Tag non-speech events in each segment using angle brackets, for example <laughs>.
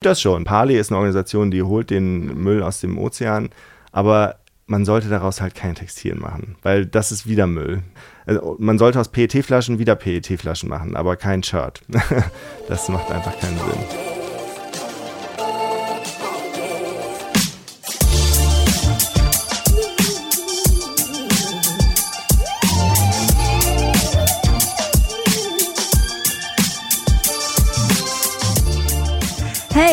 Das schon. Parley ist eine Organisation, die holt den Müll aus dem Ozean, aber man sollte daraus halt kein Textil machen, weil das ist wieder Müll. Also man sollte aus PET-Flaschen wieder PET-Flaschen machen, aber kein Shirt. <laughs> das macht einfach keinen Sinn.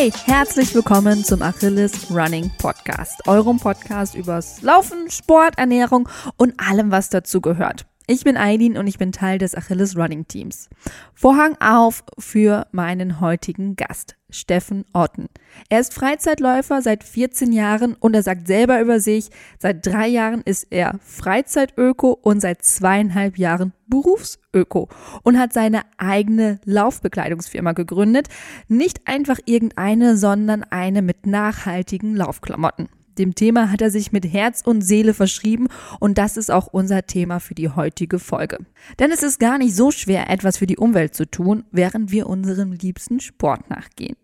Hey, herzlich willkommen zum Achilles Running Podcast, eurem Podcast übers Laufen, Sport, Ernährung und allem, was dazu gehört. Ich bin Eileen und ich bin Teil des Achilles Running Teams. Vorhang auf für meinen heutigen Gast, Steffen Otten. Er ist Freizeitläufer seit 14 Jahren und er sagt selber über sich, seit drei Jahren ist er Freizeitöko und seit zweieinhalb Jahren Berufsöko und hat seine eigene Laufbekleidungsfirma gegründet. Nicht einfach irgendeine, sondern eine mit nachhaltigen Laufklamotten. Dem Thema hat er sich mit Herz und Seele verschrieben und das ist auch unser Thema für die heutige Folge. Denn es ist gar nicht so schwer, etwas für die Umwelt zu tun, während wir unserem liebsten Sport nachgehen.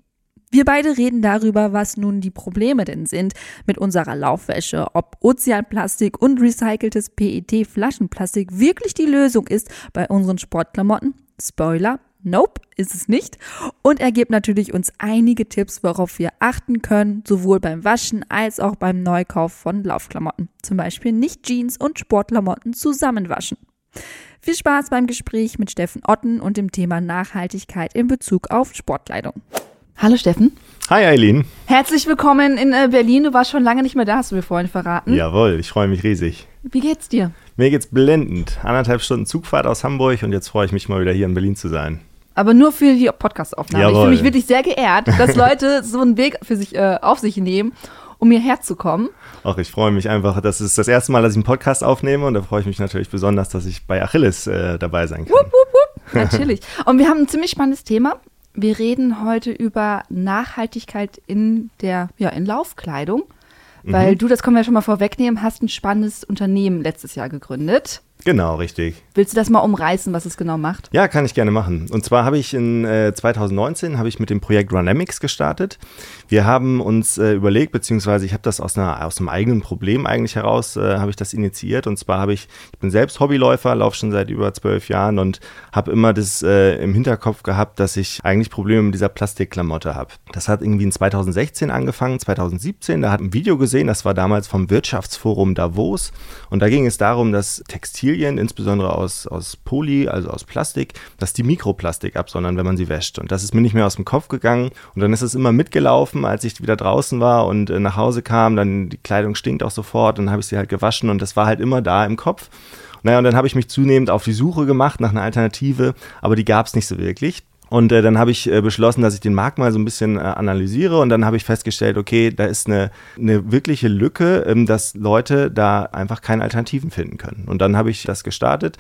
Wir beide reden darüber, was nun die Probleme denn sind mit unserer Laufwäsche, ob Ozeanplastik und recyceltes PET-Flaschenplastik wirklich die Lösung ist bei unseren Sportklamotten. Spoiler, Nope, ist es nicht. Und er gibt natürlich uns einige Tipps, worauf wir achten können, sowohl beim Waschen als auch beim Neukauf von Laufklamotten. Zum Beispiel nicht Jeans und Sportklamotten zusammenwaschen. Viel Spaß beim Gespräch mit Steffen Otten und dem Thema Nachhaltigkeit in Bezug auf Sportkleidung. Hallo Steffen. Hi Eileen. Herzlich willkommen in äh, Berlin. Du warst schon lange nicht mehr da, hast du mir vorhin verraten. Jawohl, ich freue mich riesig. Wie geht's dir? Mir geht's blendend. Anderthalb Stunden Zugfahrt aus Hamburg und jetzt freue ich mich mal wieder hier in Berlin zu sein. Aber nur für die Podcast-Aufnahme. Ich fühle mich wirklich sehr geehrt, <laughs> dass Leute so einen Weg für sich äh, auf sich nehmen, um hierher zu kommen. Ach, ich freue mich einfach. Das ist das erste Mal, dass ich einen Podcast aufnehme und da freue ich mich natürlich besonders, dass ich bei Achilles äh, dabei sein kann. Wupp, wupp, wupp. Natürlich. Und wir haben ein ziemlich spannendes Thema. Wir reden heute über Nachhaltigkeit in der ja, in Laufkleidung. Weil mhm. du, das können wir ja schon mal vorwegnehmen, hast ein spannendes Unternehmen letztes Jahr gegründet. Genau, richtig. Willst du das mal umreißen, was es genau macht? Ja, kann ich gerne machen. Und zwar habe ich in äh, 2019 habe ich mit dem Projekt Runamics gestartet. Wir haben uns äh, überlegt, beziehungsweise ich habe das aus, einer, aus einem eigenen Problem eigentlich heraus, äh, habe ich das initiiert. Und zwar habe ich, ich bin selbst Hobbyläufer, laufe schon seit über zwölf Jahren und habe immer das äh, im Hinterkopf gehabt, dass ich eigentlich Probleme mit dieser Plastikklamotte habe. Das hat irgendwie in 2016 angefangen, 2017. Da hat ein Video gesehen, das war damals vom Wirtschaftsforum Davos. Und da ging es darum, dass Textil Textilien, insbesondere aus, aus Poly, also aus Plastik, dass die Mikroplastik absondern, wenn man sie wäscht. Und das ist mir nicht mehr aus dem Kopf gegangen. Und dann ist es immer mitgelaufen, als ich wieder draußen war und äh, nach Hause kam. Dann die Kleidung stinkt auch sofort. Dann habe ich sie halt gewaschen und das war halt immer da im Kopf. Naja, und dann habe ich mich zunehmend auf die Suche gemacht nach einer Alternative, aber die gab es nicht so wirklich. Und äh, dann habe ich äh, beschlossen, dass ich den Markt mal so ein bisschen äh, analysiere und dann habe ich festgestellt, okay, da ist eine, eine wirkliche Lücke, ähm, dass Leute da einfach keine Alternativen finden können. Und dann habe ich das gestartet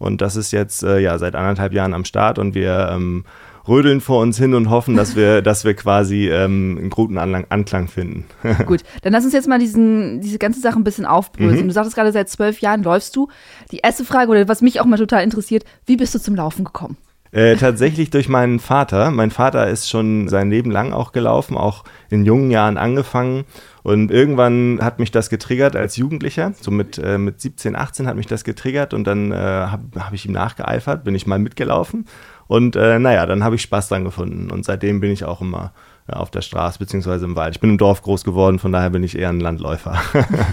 und das ist jetzt äh, ja seit anderthalb Jahren am Start und wir ähm, rödeln vor uns hin und hoffen, dass wir, <laughs> dass wir quasi ähm, einen guten Anlang Anklang finden. <laughs> Gut, dann lass uns jetzt mal diesen, diese ganze Sache ein bisschen aufbröseln. Mhm. Du sagtest gerade, seit zwölf Jahren läufst du. Die erste Frage, oder was mich auch mal total interessiert, wie bist du zum Laufen gekommen? Äh, tatsächlich durch meinen Vater. Mein Vater ist schon sein Leben lang auch gelaufen, auch in jungen Jahren angefangen. Und irgendwann hat mich das getriggert als Jugendlicher. So mit, äh, mit 17, 18 hat mich das getriggert und dann äh, habe hab ich ihm nachgeeifert, bin ich mal mitgelaufen. Und äh, naja, dann habe ich Spaß dran gefunden. Und seitdem bin ich auch immer auf der Straße beziehungsweise im Wald. Ich bin im Dorf groß geworden, von daher bin ich eher ein Landläufer.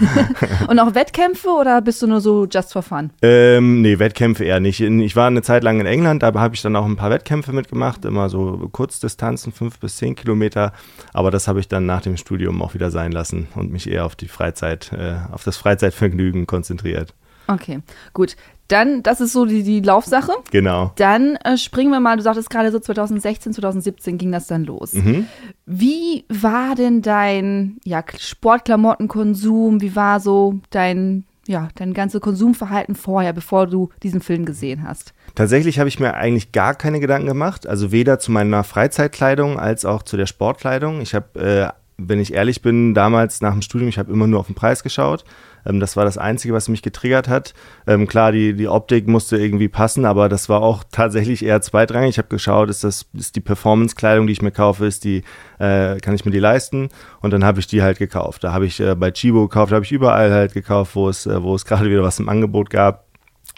<laughs> Und auch Wettkämpfe oder bist du nur so just for fun? Ähm, nee, Wettkämpfe eher nicht. Ich war eine Zeit lang in England, da habe ich dann auch ein paar Wettkämpfe mitgemacht, immer so Kurzdistanzen, fünf bis zehn Kilometer. Aber das habe ich dann nach dem Studium auch wieder sein lassen und mich eher auf die Freizeit, äh, auf das Freizeitvergnügen konzentriert. Okay, gut. Dann, das ist so die, die Laufsache. Genau. Dann äh, springen wir mal, du sagtest gerade so 2016, 2017 ging das dann los. Mhm. Wie war denn dein ja, Sportklamottenkonsum? Wie war so dein, ja, dein ganze Konsumverhalten vorher, bevor du diesen Film gesehen hast? Tatsächlich habe ich mir eigentlich gar keine Gedanken gemacht. Also weder zu meiner Freizeitkleidung als auch zu der Sportkleidung. Ich habe äh, wenn ich ehrlich bin, damals nach dem Studium, ich habe immer nur auf den Preis geschaut. Ähm, das war das Einzige, was mich getriggert hat. Ähm, klar, die, die Optik musste irgendwie passen, aber das war auch <laughs> tatsächlich eher zweitrangig. Ich habe geschaut, ist das ist die Performance-Kleidung, die ich mir kaufe, ist die, äh, kann ich mir die leisten? Und dann habe ich die halt gekauft. Da habe ich äh, bei Chibo gekauft, habe ich überall halt gekauft, wo es, äh, wo es <laughs> gerade wieder was im Angebot gab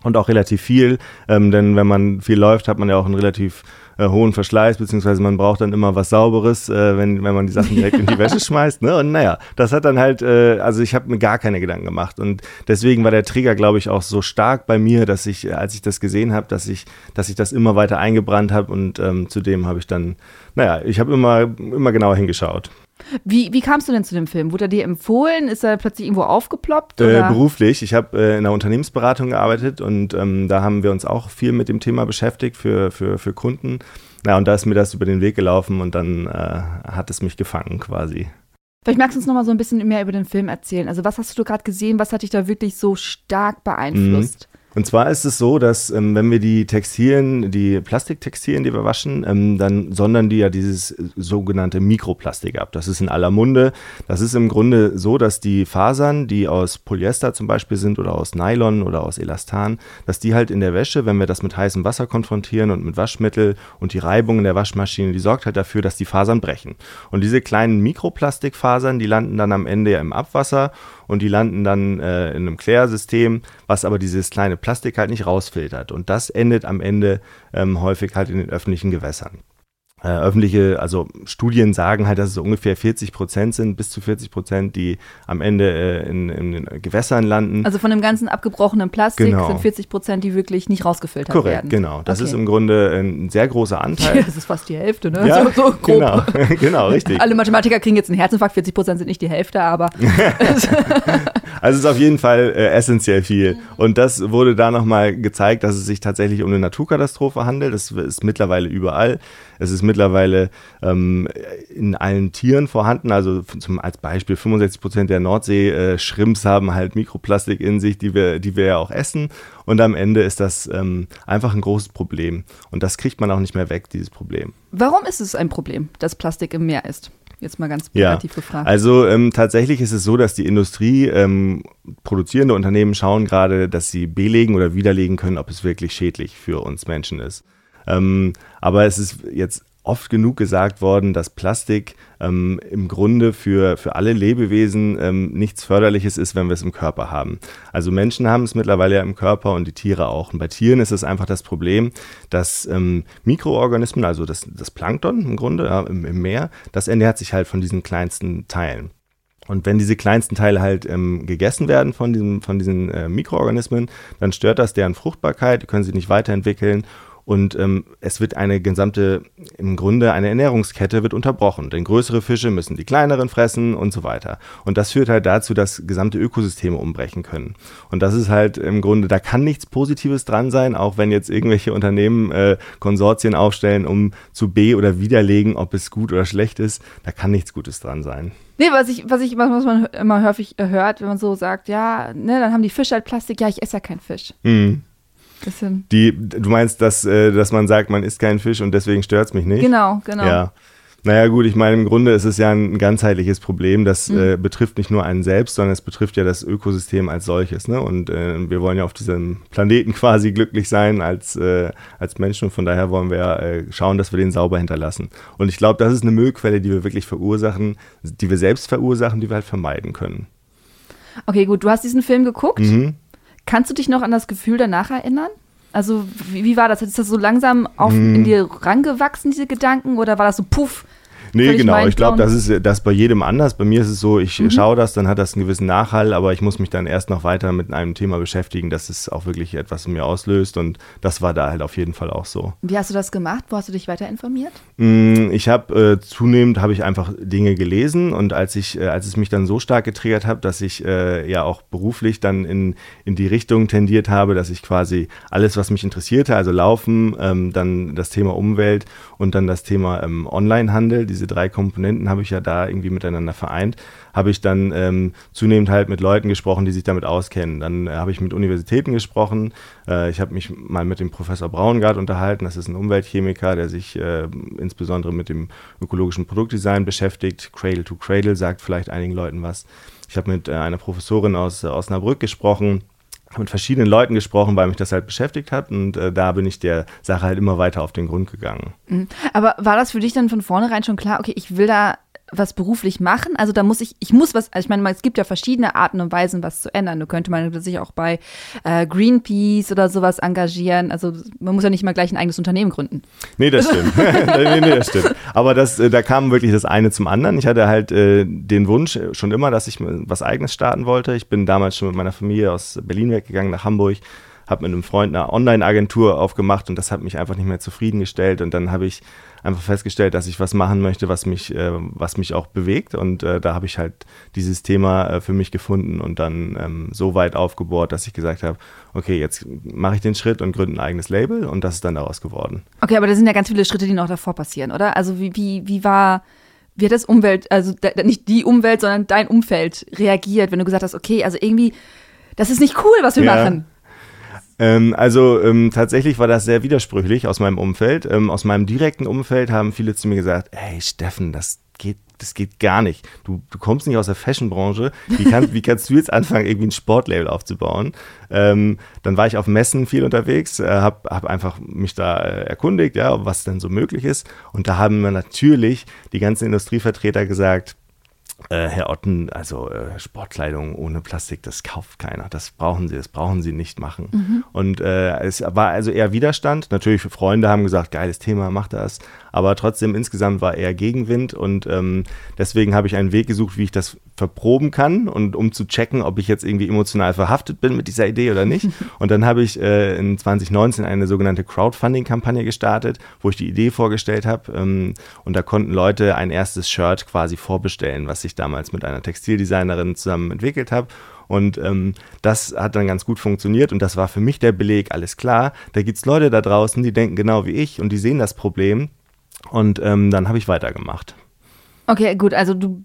und auch relativ viel, ähm, denn wenn man viel läuft, hat man ja auch einen relativ äh, hohen Verschleiß, beziehungsweise man braucht dann immer was Sauberes, äh, wenn, wenn man die Sachen direkt in die Wäsche <laughs> schmeißt. Ne? Und naja, das hat dann halt, äh, also ich habe mir gar keine Gedanken gemacht und deswegen war der Trigger, glaube ich, auch so stark bei mir, dass ich, äh, als ich das gesehen habe, dass ich, dass ich das immer weiter eingebrannt habe und ähm, zudem habe ich dann, naja, ich habe immer, immer genauer hingeschaut. Wie, wie kamst du denn zu dem Film? Wurde er dir empfohlen? Ist er plötzlich irgendwo aufgeploppt? Äh, beruflich. Ich habe äh, in einer Unternehmensberatung gearbeitet und ähm, da haben wir uns auch viel mit dem Thema beschäftigt für, für, für Kunden. Ja, und da ist mir das über den Weg gelaufen und dann äh, hat es mich gefangen quasi. Vielleicht magst du uns noch mal so ein bisschen mehr über den Film erzählen. Also was hast du gerade gesehen? Was hat dich da wirklich so stark beeinflusst? Mhm. Und zwar ist es so, dass ähm, wenn wir die Textilien, die Plastiktextilien, die wir waschen, ähm, dann sondern die ja dieses äh, sogenannte Mikroplastik ab. Das ist in aller Munde. Das ist im Grunde so, dass die Fasern, die aus Polyester zum Beispiel sind oder aus Nylon oder aus Elastan, dass die halt in der Wäsche, wenn wir das mit heißem Wasser konfrontieren und mit Waschmittel und die Reibung in der Waschmaschine, die sorgt halt dafür, dass die Fasern brechen. Und diese kleinen Mikroplastikfasern, die landen dann am Ende ja im Abwasser und die landen dann äh, in einem Klärsystem, was aber dieses kleine Plastik halt nicht rausfiltert. Und das endet am Ende ähm, häufig halt in den öffentlichen Gewässern. Äh, öffentliche, also Studien sagen halt, dass es ungefähr 40 Prozent sind, bis zu 40 Prozent, die am Ende äh, in, in, den Gewässern landen. Also von dem ganzen abgebrochenen Plastik genau. sind 40 Prozent, die wirklich nicht rausgefiltert Korrekt, werden. genau. Das okay. ist im Grunde ein sehr großer <laughs> Anteil. das ist fast die Hälfte, ne? Ja, so, so <laughs> genau, <laughs> genau, richtig. Alle Mathematiker kriegen jetzt einen Herzinfarkt, 40 Prozent sind nicht die Hälfte, aber. also es ist auf jeden Fall äh, essentiell viel. Und das wurde da nochmal gezeigt, dass es sich tatsächlich um eine Naturkatastrophe handelt. Das ist mittlerweile überall. Es ist mittlerweile ähm, in allen Tieren vorhanden. Also zum, als Beispiel 65 Prozent der Nordsee-Schrimps äh, haben halt Mikroplastik in sich, die wir, die wir ja auch essen. Und am Ende ist das ähm, einfach ein großes Problem. Und das kriegt man auch nicht mehr weg, dieses Problem. Warum ist es ein Problem, dass Plastik im Meer ist? Jetzt mal ganz plakativ ja, gefragt. Also ähm, tatsächlich ist es so, dass die Industrie, ähm, produzierende Unternehmen schauen gerade, dass sie belegen oder widerlegen können, ob es wirklich schädlich für uns Menschen ist. Ähm, aber es ist jetzt oft genug gesagt worden, dass Plastik ähm, im Grunde für, für alle Lebewesen ähm, nichts Förderliches ist, wenn wir es im Körper haben. Also Menschen haben es mittlerweile ja im Körper und die Tiere auch. Und bei Tieren ist es einfach das Problem, dass ähm, Mikroorganismen, also das, das Plankton im Grunde ja, im, im Meer, das ernährt sich halt von diesen kleinsten Teilen. Und wenn diese kleinsten Teile halt ähm, gegessen werden von, diesem, von diesen äh, Mikroorganismen, dann stört das deren Fruchtbarkeit, die können sich nicht weiterentwickeln und ähm, es wird eine gesamte, im Grunde eine Ernährungskette wird unterbrochen. Denn größere Fische müssen die kleineren fressen und so weiter. Und das führt halt dazu, dass gesamte Ökosysteme umbrechen können. Und das ist halt im Grunde, da kann nichts Positives dran sein, auch wenn jetzt irgendwelche Unternehmen äh, Konsortien aufstellen, um zu be- oder widerlegen, ob es gut oder schlecht ist. Da kann nichts Gutes dran sein. Nee, was ich, was ich, was man immer häufig hört, wenn man so sagt, ja, ne, dann haben die Fische halt Plastik, ja, ich esse ja keinen Fisch. Mhm. Bisschen. Die, du meinst, dass, äh, dass man sagt, man isst keinen Fisch und deswegen stört es mich nicht? Genau, genau. Ja. Naja gut, ich meine, im Grunde ist es ja ein ganzheitliches Problem. Das mhm. äh, betrifft nicht nur einen selbst, sondern es betrifft ja das Ökosystem als solches. Ne? Und äh, wir wollen ja auf diesem Planeten <laughs> quasi glücklich sein als, äh, als Menschen. Und von daher wollen wir äh, schauen, dass wir den sauber hinterlassen. Und ich glaube, das ist eine Müllquelle, die wir wirklich verursachen, die wir selbst verursachen, die wir halt vermeiden können. Okay, gut. Du hast diesen Film geguckt. Mhm. Kannst du dich noch an das Gefühl danach erinnern? Also, wie, wie war das? Ist das so langsam auf, hm. in dir rangewachsen, diese Gedanken? Oder war das so puff? Nee, genau. Ich glaube, das ist das bei jedem anders. Bei mir ist es so, ich mhm. schaue das, dann hat das einen gewissen Nachhall, aber ich muss mich dann erst noch weiter mit einem Thema beschäftigen, dass es auch wirklich etwas in mir auslöst. Und das war da halt auf jeden Fall auch so. Wie hast du das gemacht? Wo hast du dich weiter informiert? Mm, ich habe äh, zunehmend habe ich einfach Dinge gelesen und als ich, äh, als es mich dann so stark getriggert hat, dass ich äh, ja auch beruflich dann in, in die Richtung tendiert habe, dass ich quasi alles, was mich interessierte, also Laufen, ähm, dann das Thema Umwelt und dann das Thema ähm, Onlinehandel, diese diese drei Komponenten habe ich ja da irgendwie miteinander vereint, habe ich dann ähm, zunehmend halt mit Leuten gesprochen, die sich damit auskennen. Dann äh, habe ich mit Universitäten gesprochen. Äh, ich habe mich mal mit dem Professor Braungart unterhalten. Das ist ein Umweltchemiker, der sich äh, insbesondere mit dem ökologischen Produktdesign beschäftigt. Cradle to Cradle sagt vielleicht einigen Leuten was. Ich habe mit äh, einer Professorin aus äh, Osnabrück gesprochen mit verschiedenen Leuten gesprochen, weil mich das halt beschäftigt hat und äh, da bin ich der Sache halt immer weiter auf den Grund gegangen. Mhm. Aber war das für dich dann von vornherein schon klar, okay, ich will da was beruflich machen. Also da muss ich, ich muss was, also ich meine, es gibt ja verschiedene Arten und Weisen, was zu ändern. Da könnte man sich auch bei äh, Greenpeace oder sowas engagieren. Also man muss ja nicht mal gleich ein eigenes Unternehmen gründen. Nee, das stimmt. <laughs> nee, nee, das stimmt. Aber das, äh, da kam wirklich das eine zum anderen. Ich hatte halt äh, den Wunsch schon immer, dass ich was eigenes starten wollte. Ich bin damals schon mit meiner Familie aus Berlin weggegangen nach Hamburg habe mit einem Freund eine Online-Agentur aufgemacht und das hat mich einfach nicht mehr zufriedengestellt. Und dann habe ich einfach festgestellt, dass ich was machen möchte, was mich, äh, was mich auch bewegt. Und äh, da habe ich halt dieses Thema äh, für mich gefunden und dann ähm, so weit aufgebohrt, dass ich gesagt habe, okay, jetzt mache ich den Schritt und gründe ein eigenes Label und das ist dann daraus geworden. Okay, aber da sind ja ganz viele Schritte, die noch davor passieren, oder? Also wie, wie, wie war wie hat das Umwelt, also nicht die Umwelt, sondern dein Umfeld reagiert, wenn du gesagt hast, okay, also irgendwie, das ist nicht cool, was wir ja. machen. Ähm, also ähm, tatsächlich war das sehr widersprüchlich aus meinem Umfeld. Ähm, aus meinem direkten Umfeld haben viele zu mir gesagt, hey Steffen, das geht, das geht gar nicht. Du, du kommst nicht aus der Fashionbranche. Wie, kann, wie kannst du jetzt anfangen, irgendwie ein Sportlabel aufzubauen? Ähm, dann war ich auf Messen viel unterwegs, äh, habe hab einfach mich da äh, erkundigt, ja, was denn so möglich ist. Und da haben mir natürlich die ganzen Industrievertreter gesagt, äh, Herr Otten, also äh, Sportkleidung ohne Plastik, das kauft keiner. Das brauchen Sie, das brauchen Sie nicht machen. Mhm. Und äh, es war also eher Widerstand. Natürlich, Freunde haben gesagt, geiles Thema, mach das aber trotzdem insgesamt war eher Gegenwind und ähm, deswegen habe ich einen Weg gesucht, wie ich das verproben kann und um zu checken, ob ich jetzt irgendwie emotional verhaftet bin mit dieser Idee oder nicht. <laughs> Und dann habe ich äh, in 2019 eine sogenannte Crowdfunding-Kampagne gestartet, wo ich die Idee vorgestellt habe ähm, und da konnten Leute ein erstes Shirt quasi vorbestellen, was ich damals mit einer Textildesignerin zusammen entwickelt habe. Und ähm, das hat dann ganz gut funktioniert und das war für mich der Beleg, alles klar. Da gibt es Leute da draußen, die denken genau wie ich und die sehen das Problem und ähm, dann habe ich weitergemacht. Okay, gut, also du,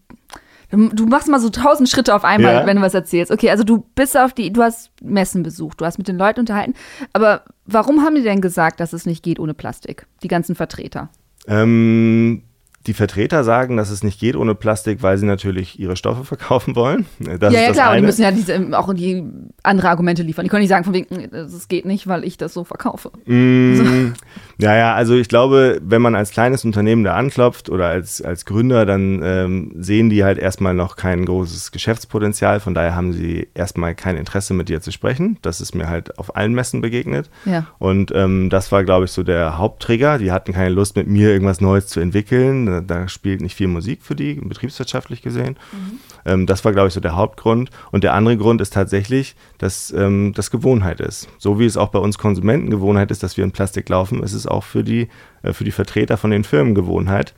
du machst mal so tausend Schritte auf einmal, ja. wenn du was erzählst. Okay, also du bist auf die, du hast Messen besucht, du hast mit den Leuten unterhalten. Aber warum haben die denn gesagt, dass es nicht geht ohne Plastik? Die ganzen Vertreter? Ähm, die Vertreter sagen, dass es nicht geht ohne Plastik, weil sie natürlich ihre Stoffe verkaufen wollen. Das ja, ja, klar, eine. die müssen ja diese, auch die andere Argumente liefern. Die können nicht sagen, von wegen, es geht nicht, weil ich das so verkaufe. Mm, so. <laughs> Ja, ja, also ich glaube, wenn man als kleines Unternehmen da anklopft oder als, als Gründer, dann ähm, sehen die halt erstmal noch kein großes Geschäftspotenzial. Von daher haben sie erstmal kein Interesse, mit dir zu sprechen. Das ist mir halt auf allen Messen begegnet. Ja. Und ähm, das war, glaube ich, so der Hauptträger. Die hatten keine Lust, mit mir irgendwas Neues zu entwickeln da spielt nicht viel Musik für die, betriebswirtschaftlich gesehen. Mhm. Ähm, das war, glaube ich, so der Hauptgrund. Und der andere Grund ist tatsächlich, dass ähm, das Gewohnheit ist. So wie es auch bei uns Konsumenten Gewohnheit ist, dass wir in Plastik laufen, ist es auch für die, äh, für die Vertreter von den Firmen Gewohnheit.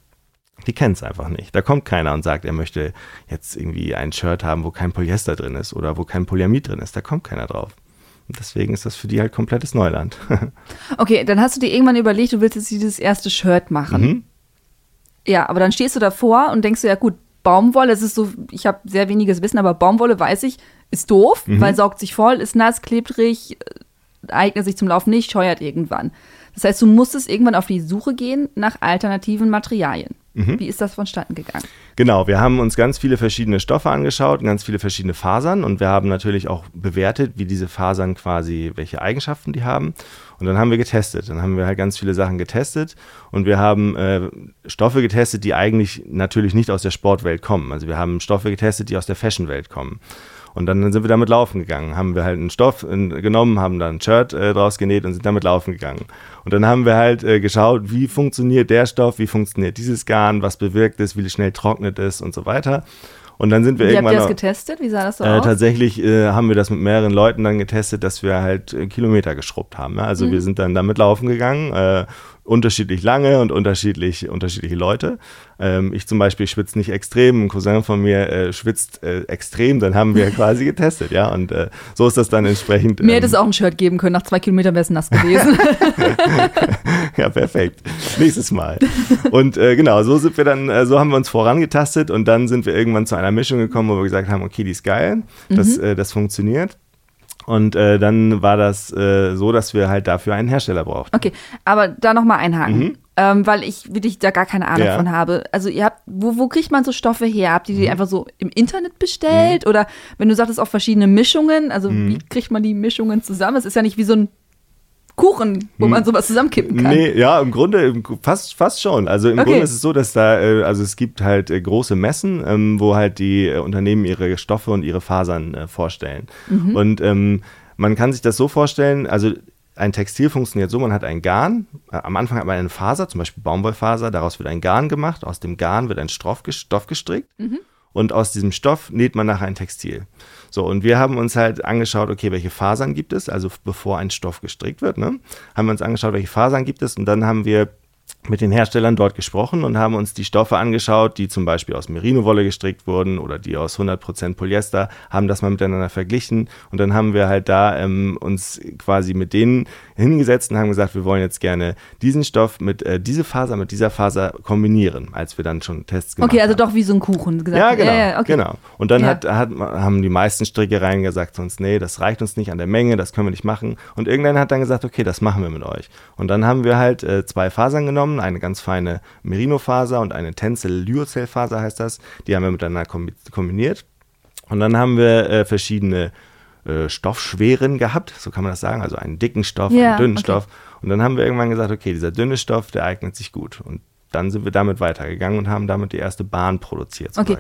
Die kennen es einfach nicht. Da kommt keiner und sagt, er möchte jetzt irgendwie ein Shirt haben, wo kein Polyester drin ist oder wo kein Polyamid drin ist. Da kommt keiner drauf. Und deswegen ist das für die halt komplettes Neuland. <laughs> okay, dann hast du dir irgendwann überlegt, du willst jetzt dieses erste Shirt machen. Mhm. Ja, aber dann stehst du davor und denkst du, ja gut, Baumwolle, es ist so, ich habe sehr weniges Wissen, aber Baumwolle weiß ich, ist doof, mhm. weil saugt sich voll, ist nass, klebrig, äh, eignet sich zum Laufen nicht, scheuert irgendwann. Das heißt, du musstest irgendwann auf die Suche gehen nach alternativen Materialien. Mhm. Wie ist das vonstatten gegangen? Genau, wir haben uns ganz viele verschiedene Stoffe angeschaut, ganz viele verschiedene Fasern und wir haben natürlich auch bewertet, wie diese Fasern quasi, welche Eigenschaften die haben. Und dann haben wir getestet. Dann haben wir halt ganz viele Sachen getestet und wir haben äh, Stoffe getestet, die eigentlich natürlich nicht aus der Sportwelt kommen. Also wir haben Stoffe getestet, die aus der Fashionwelt kommen. Und dann sind wir damit laufen gegangen. Haben wir halt einen Stoff äh, genommen, haben dann ein Shirt äh, draus genäht und sind damit laufen gegangen. Und dann haben wir halt äh, geschaut, wie funktioniert der Stoff, wie funktioniert dieses Garn, was bewirkt es, wie schnell trocknet es und so weiter. Und dann sind wir Wie irgendwann. Habt ihr das getestet? Wie sah das so äh, aus? Tatsächlich äh, haben wir das mit mehreren Leuten dann getestet, dass wir halt äh, Kilometer geschrubbt haben. Ja? Also mhm. wir sind dann damit laufen gegangen, äh, unterschiedlich lange und unterschiedlich, unterschiedliche Leute. Ähm, ich zum Beispiel schwitze nicht extrem, ein Cousin von mir äh, schwitzt äh, extrem, dann haben wir <laughs> quasi getestet, ja. Und äh, so ist das dann entsprechend. Mir hätte es ähm, auch ein Shirt geben können, nach zwei Kilometern wäre es nass gewesen. <laughs> ja, perfekt. Nächstes Mal. Und äh, genau, so sind wir dann, äh, so haben wir uns vorangetastet und dann sind wir irgendwann zu einer Mischung gekommen, wo wir gesagt haben, okay, die ist geil, das, mhm. Äh, das funktioniert. Und äh, dann war das äh, so, dass wir halt dafür einen Hersteller brauchten. Okay, aber da nochmal einhaken. Mhm. Ähm, weil ich wirklich da gar keine Ahnung ja. von habe. Also ihr habt, wo, wo kriegt man so Stoffe her? Habt ihr die mhm. einfach so im Internet bestellt? Mhm. Oder wenn du sagtest auch verschiedene Mischungen, also mhm. wie kriegt man die Mischungen zusammen? Es ist ja nicht wie so ein Kuchen, wo man hm. sowas zusammenkippen kann. Nee, ja, im Grunde fast, fast schon. Also im okay. Grunde ist es so, dass da, äh, also es gibt halt äh, große Messen, ähm, wo halt die äh, Unternehmen ihre Stoffe und ihre Fasern vorstellen. Mhm. Und ähm, man kann sich das so vorstellen, also ein Textil funktioniert so, man hat ein Garn, am Anfang hat man eine Faser, zum Beispiel Baumwollfaser, daraus wird ein Garn gemacht, aus dem Garn wird ein Stoff, Stoff gestrickt mhm. und aus diesem Stoff näht man nachher ein Textil. So, und wir haben uns halt angeschaut, okay, welche Fasern gibt es, also bevor ein Stoff gestrickt wird, ne, haben wir uns angeschaut, welche Fasern gibt es? Und dann haben wir mit den Herstellern dort gesprochen und haben uns die Stoffe angeschaut, die zum Beispiel aus Merino-Wolle gestrickt wurden oder die aus 100% Polyester, haben das mal miteinander verglichen und dann haben wir halt da ähm, uns quasi mit denen hingesetzt und haben gesagt, wir wollen jetzt gerne diesen Stoff mit äh, dieser Faser mit dieser Faser kombinieren, als wir dann schon Tests gemacht haben. Okay, also haben. doch wie so ein Kuchen gesagt. Ja, genau. Ja, ja, okay. genau. Und dann ja. hat, hat, haben die meisten Strickereien gesagt zu uns, nee, das reicht uns nicht an der Menge, das können wir nicht machen. Und irgendwann hat dann gesagt, okay, das machen wir mit euch. Und dann haben wir halt äh, zwei Fasern genommen genommen, eine ganz feine Merino-Faser und eine Tencel-Lyocell-Faser heißt das. Die haben wir miteinander kombiniert. Und dann haben wir äh, verschiedene äh, Stoffschweren gehabt, so kann man das sagen, also einen dicken Stoff, yeah, einen dünnen okay. Stoff. Und dann haben wir irgendwann gesagt, okay, dieser dünne Stoff, der eignet sich gut. Und dann sind wir damit weitergegangen und haben damit die erste Bahn produziert. okay.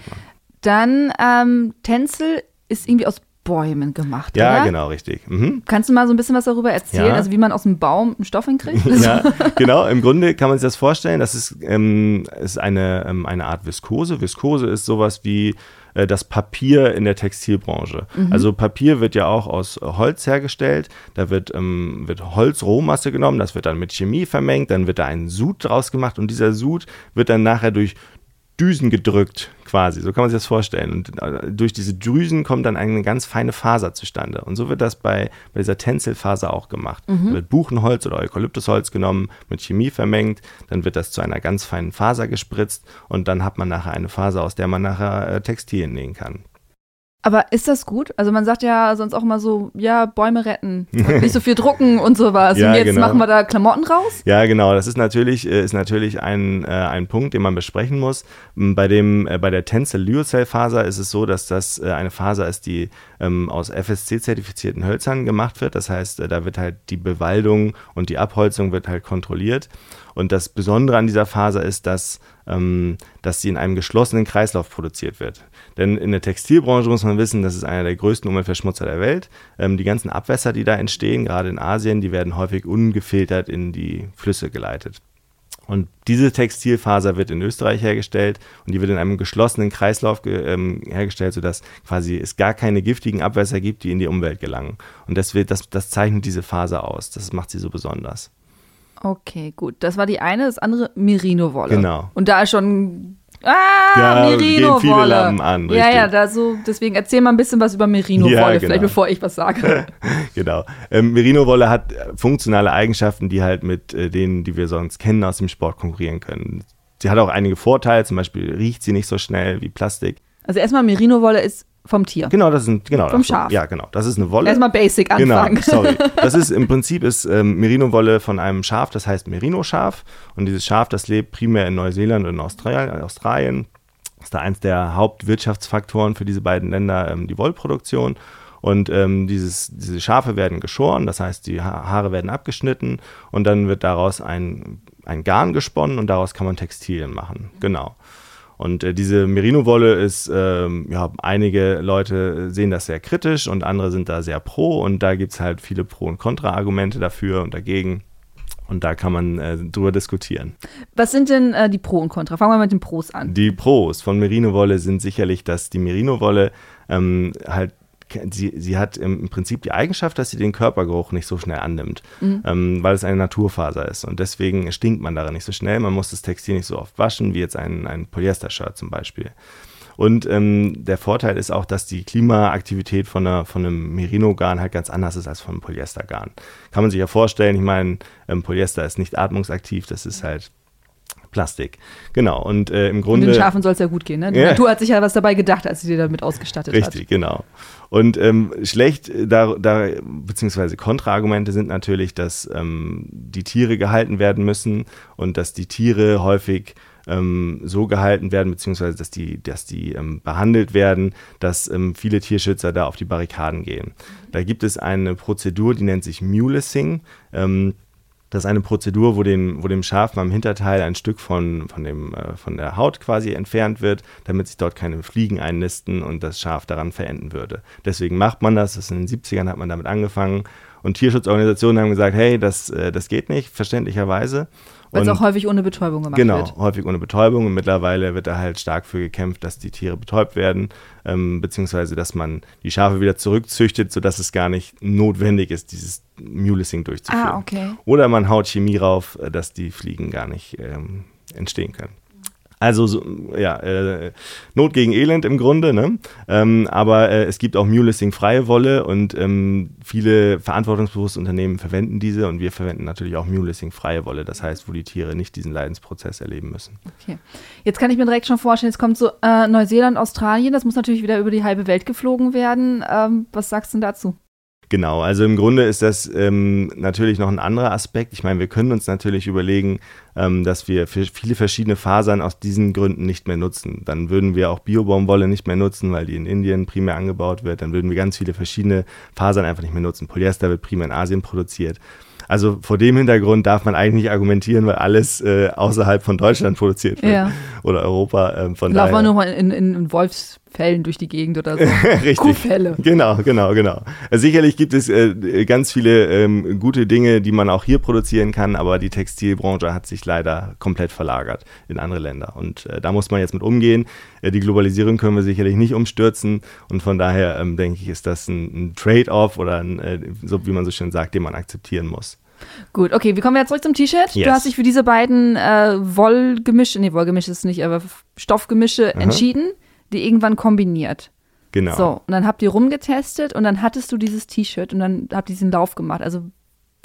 Dann ähm, Tencel ist irgendwie aus Bäumen gemacht, Ja, oder? genau, richtig. Mhm. Kannst du mal so ein bisschen was darüber erzählen? Ja. Also wie man aus dem Baum einen Stoff hinkriegt? <laughs> ja, genau. Im Grunde kann man sich das vorstellen. Das ist, ähm, ist eine, ähm, eine Art Viskose. Viskose ist sowas wie äh, das Papier in der Textilbranche. Mhm. Also Papier wird ja auch aus Holz hergestellt. Da wird, ähm, wird Holzrohmasse genommen, das wird dann mit Chemie vermengt, dann wird da ein Sud draus gemacht und dieser Sud wird dann nachher durch Düsen gedrückt, quasi. So kann man sich das vorstellen. Und äh, durch diese Düsen kommt dann eine ganz feine Faser zustande. Und so wird das bei, bei dieser Tenzelfaser auch gemacht. Mhm. Da wird Buchenholz oder Eukalyptusholz genommen, mit Chemie vermengt, dann wird das zu einer ganz feinen Faser gespritzt und dann hat man nachher eine Faser, aus der man nachher äh, Textilien nähen kann. Aber ist das gut? Also man sagt ja sonst auch mal so, ja, Bäume retten, nicht so viel drucken und sowas. <laughs> ja, und jetzt genau. machen wir da Klamotten raus? Ja, genau. Das ist natürlich, äh, ist natürlich ein, äh, ein Punkt, den man besprechen muss. Bei, dem, äh, bei der Tencel Lyocell Faser ist es so, dass das äh, eine Faser ist, die ähm, aus FSC-zertifizierten Hölzern gemacht wird. Das heißt, äh, da wird halt die Bewaldung und die Abholzung wird halt kontrolliert. Und das Besondere an dieser Faser ist, dass, ähm, dass sie in einem geschlossenen Kreislauf produziert wird. Denn in der Textilbranche muss man wissen, das ist einer der größten Umweltverschmutzer der Welt. Ähm, die ganzen Abwässer, die da entstehen, gerade in Asien, die werden häufig ungefiltert in die Flüsse geleitet. Und diese Textilfaser wird in Österreich hergestellt und die wird in einem geschlossenen Kreislauf ge ähm, hergestellt, sodass quasi es gar keine giftigen Abwässer gibt, die in die Umwelt gelangen. Und das, wird, das, das zeichnet diese Faser aus. Das macht sie so besonders. Okay, gut. Das war die eine, das andere Merino-Wolle. Genau. Und da ist schon. Ah, ja, Merino-Wolle. viele Lampen an. Richtig. Ja, ja, da so, deswegen erzähl mal ein bisschen was über Merino-Wolle, ja, genau. vielleicht bevor ich was sage. <laughs> genau. Ähm, Merino-Wolle hat funktionale Eigenschaften, die halt mit äh, denen, die wir sonst kennen, aus dem Sport konkurrieren können. Sie hat auch einige Vorteile, zum Beispiel riecht sie nicht so schnell wie Plastik. Also erstmal Merino-Wolle ist vom Tier. Genau, das ist genau. Vom Schaf. Ja, genau. Das ist eine Wolle. Erstmal basic anfangen. Genau, <laughs> sorry. Das ist im <laughs> Prinzip ist ähm, Merino-Wolle von einem Schaf, das heißt Merino-Schaf. Und dieses Schaf, das lebt primär in Neuseeland und in Australien. Australien. Das ist da eins der Hauptwirtschaftsfaktoren für diese beiden Länder, ähm, die Wollproduktion. Und ähm, dieses, diese Schafe werden geschoren, das heißt, die Haare werden abgeschnitten und dann wird daraus ein, ein Garn gesponnen und daraus kann man Textilien machen. Genau. Und äh, diese Merino-Wolle ist, ähm, ja, einige Leute sehen das sehr kritisch und andere sind da sehr pro und da gibt es halt viele Pro- und Kontra-Argumente dafür und dagegen. Und da kann man äh, drüber diskutieren. Was sind denn äh, die Pro und Contra? Fangen wir mit den Pros an. Die Pros von Merino-Wolle sind sicherlich, dass die Merino-Wolle ähm, halt sie, sie hat im Prinzip die Eigenschaft, dass sie den Körpergeruch nicht so schnell annimmt, mhm. ähm, weil es eine Naturfaser ist. Und deswegen stinkt man darin nicht so schnell. Man muss das Textil nicht so oft waschen, wie jetzt ein, ein Polyester-Shirt zum Beispiel. Und ähm, der Vorteil ist auch, dass die Klimaaktivität von, einer, von einem Merino-Garn halt ganz anders ist als von einem Polyester-Garn. Kann man sich ja vorstellen, ich meine, ähm, Polyester ist nicht atmungsaktiv, das ist halt Plastik. Genau. Und äh, im Grunde. Und den Schafen soll es ja gut gehen, ne? Die ja. Natur hat sich ja was dabei gedacht, als sie dir damit ausgestattet Richtig, hat. Richtig, genau. Und ähm, schlecht, da, da, beziehungsweise Kontraargumente sind natürlich, dass ähm, die Tiere gehalten werden müssen und dass die Tiere häufig ähm, so gehalten werden, beziehungsweise dass die, dass die ähm, behandelt werden, dass ähm, viele Tierschützer da auf die Barrikaden gehen. Da gibt es eine Prozedur, die nennt sich Mulesing. Ähm, das ist eine Prozedur, wo dem, wo dem Schaf am Hinterteil ein Stück von, von, dem, äh, von der Haut quasi entfernt wird, damit sich dort keine Fliegen einnisten und das Schaf daran verenden würde. Deswegen macht man das. das in den 70ern hat man damit angefangen. Und Tierschutzorganisationen haben gesagt, hey, das, äh, das geht nicht, verständlicherweise. Weil es auch häufig ohne Betäubung gemacht genau, wird. Genau, häufig ohne Betäubung. Und mittlerweile wird da halt stark für gekämpft, dass die Tiere betäubt werden, ähm, beziehungsweise dass man die Schafe wieder zurückzüchtet, sodass es gar nicht notwendig ist, dieses Mulesing durchzuführen. Ah, okay. Oder man haut Chemie rauf, äh, dass die Fliegen gar nicht ähm, entstehen können. Also so, ja, äh, Not gegen Elend im Grunde, ne? Ähm, aber äh, es gibt auch Mulesing freie Wolle und ähm, viele verantwortungsbewusste Unternehmen verwenden diese und wir verwenden natürlich auch Mulesing freie Wolle, das heißt, wo die Tiere nicht diesen Leidensprozess erleben müssen. Okay. Jetzt kann ich mir direkt schon vorstellen, jetzt kommt so äh, Neuseeland, Australien, das muss natürlich wieder über die halbe Welt geflogen werden. Ähm, was sagst du dazu? Genau, also im Grunde ist das ähm, natürlich noch ein anderer Aspekt. Ich meine, wir können uns natürlich überlegen, ähm, dass wir für viele verschiedene Fasern aus diesen Gründen nicht mehr nutzen. Dann würden wir auch Biobaumwolle nicht mehr nutzen, weil die in Indien primär angebaut wird. Dann würden wir ganz viele verschiedene Fasern einfach nicht mehr nutzen. Polyester wird primär in Asien produziert. Also vor dem Hintergrund darf man eigentlich nicht argumentieren, weil alles äh, außerhalb von Deutschland produziert wird ja. oder Europa. Äh, von wir nur mal in, in, in Wolfsfällen durch die Gegend oder so. <laughs> Richtig. Kuhfälle. Genau, genau, genau. Also sicherlich gibt es äh, ganz viele ähm, gute Dinge, die man auch hier produzieren kann, aber die Textilbranche hat sich leider komplett verlagert in andere Länder. Und äh, da muss man jetzt mit umgehen. Äh, die Globalisierung können wir sicherlich nicht umstürzen. Und von daher ähm, denke ich, ist das ein, ein Trade-off oder ein, äh, so wie man so schön sagt, den man akzeptieren muss. Gut, okay, wir kommen jetzt zurück zum T-Shirt. Yes. Du hast dich für diese beiden äh, Wollgemische, nee, Wollgemische ist nicht, aber Stoffgemische Aha. entschieden, die irgendwann kombiniert. Genau. So, und dann habt ihr rumgetestet und dann hattest du dieses T-Shirt und dann habt ihr diesen Lauf gemacht. Also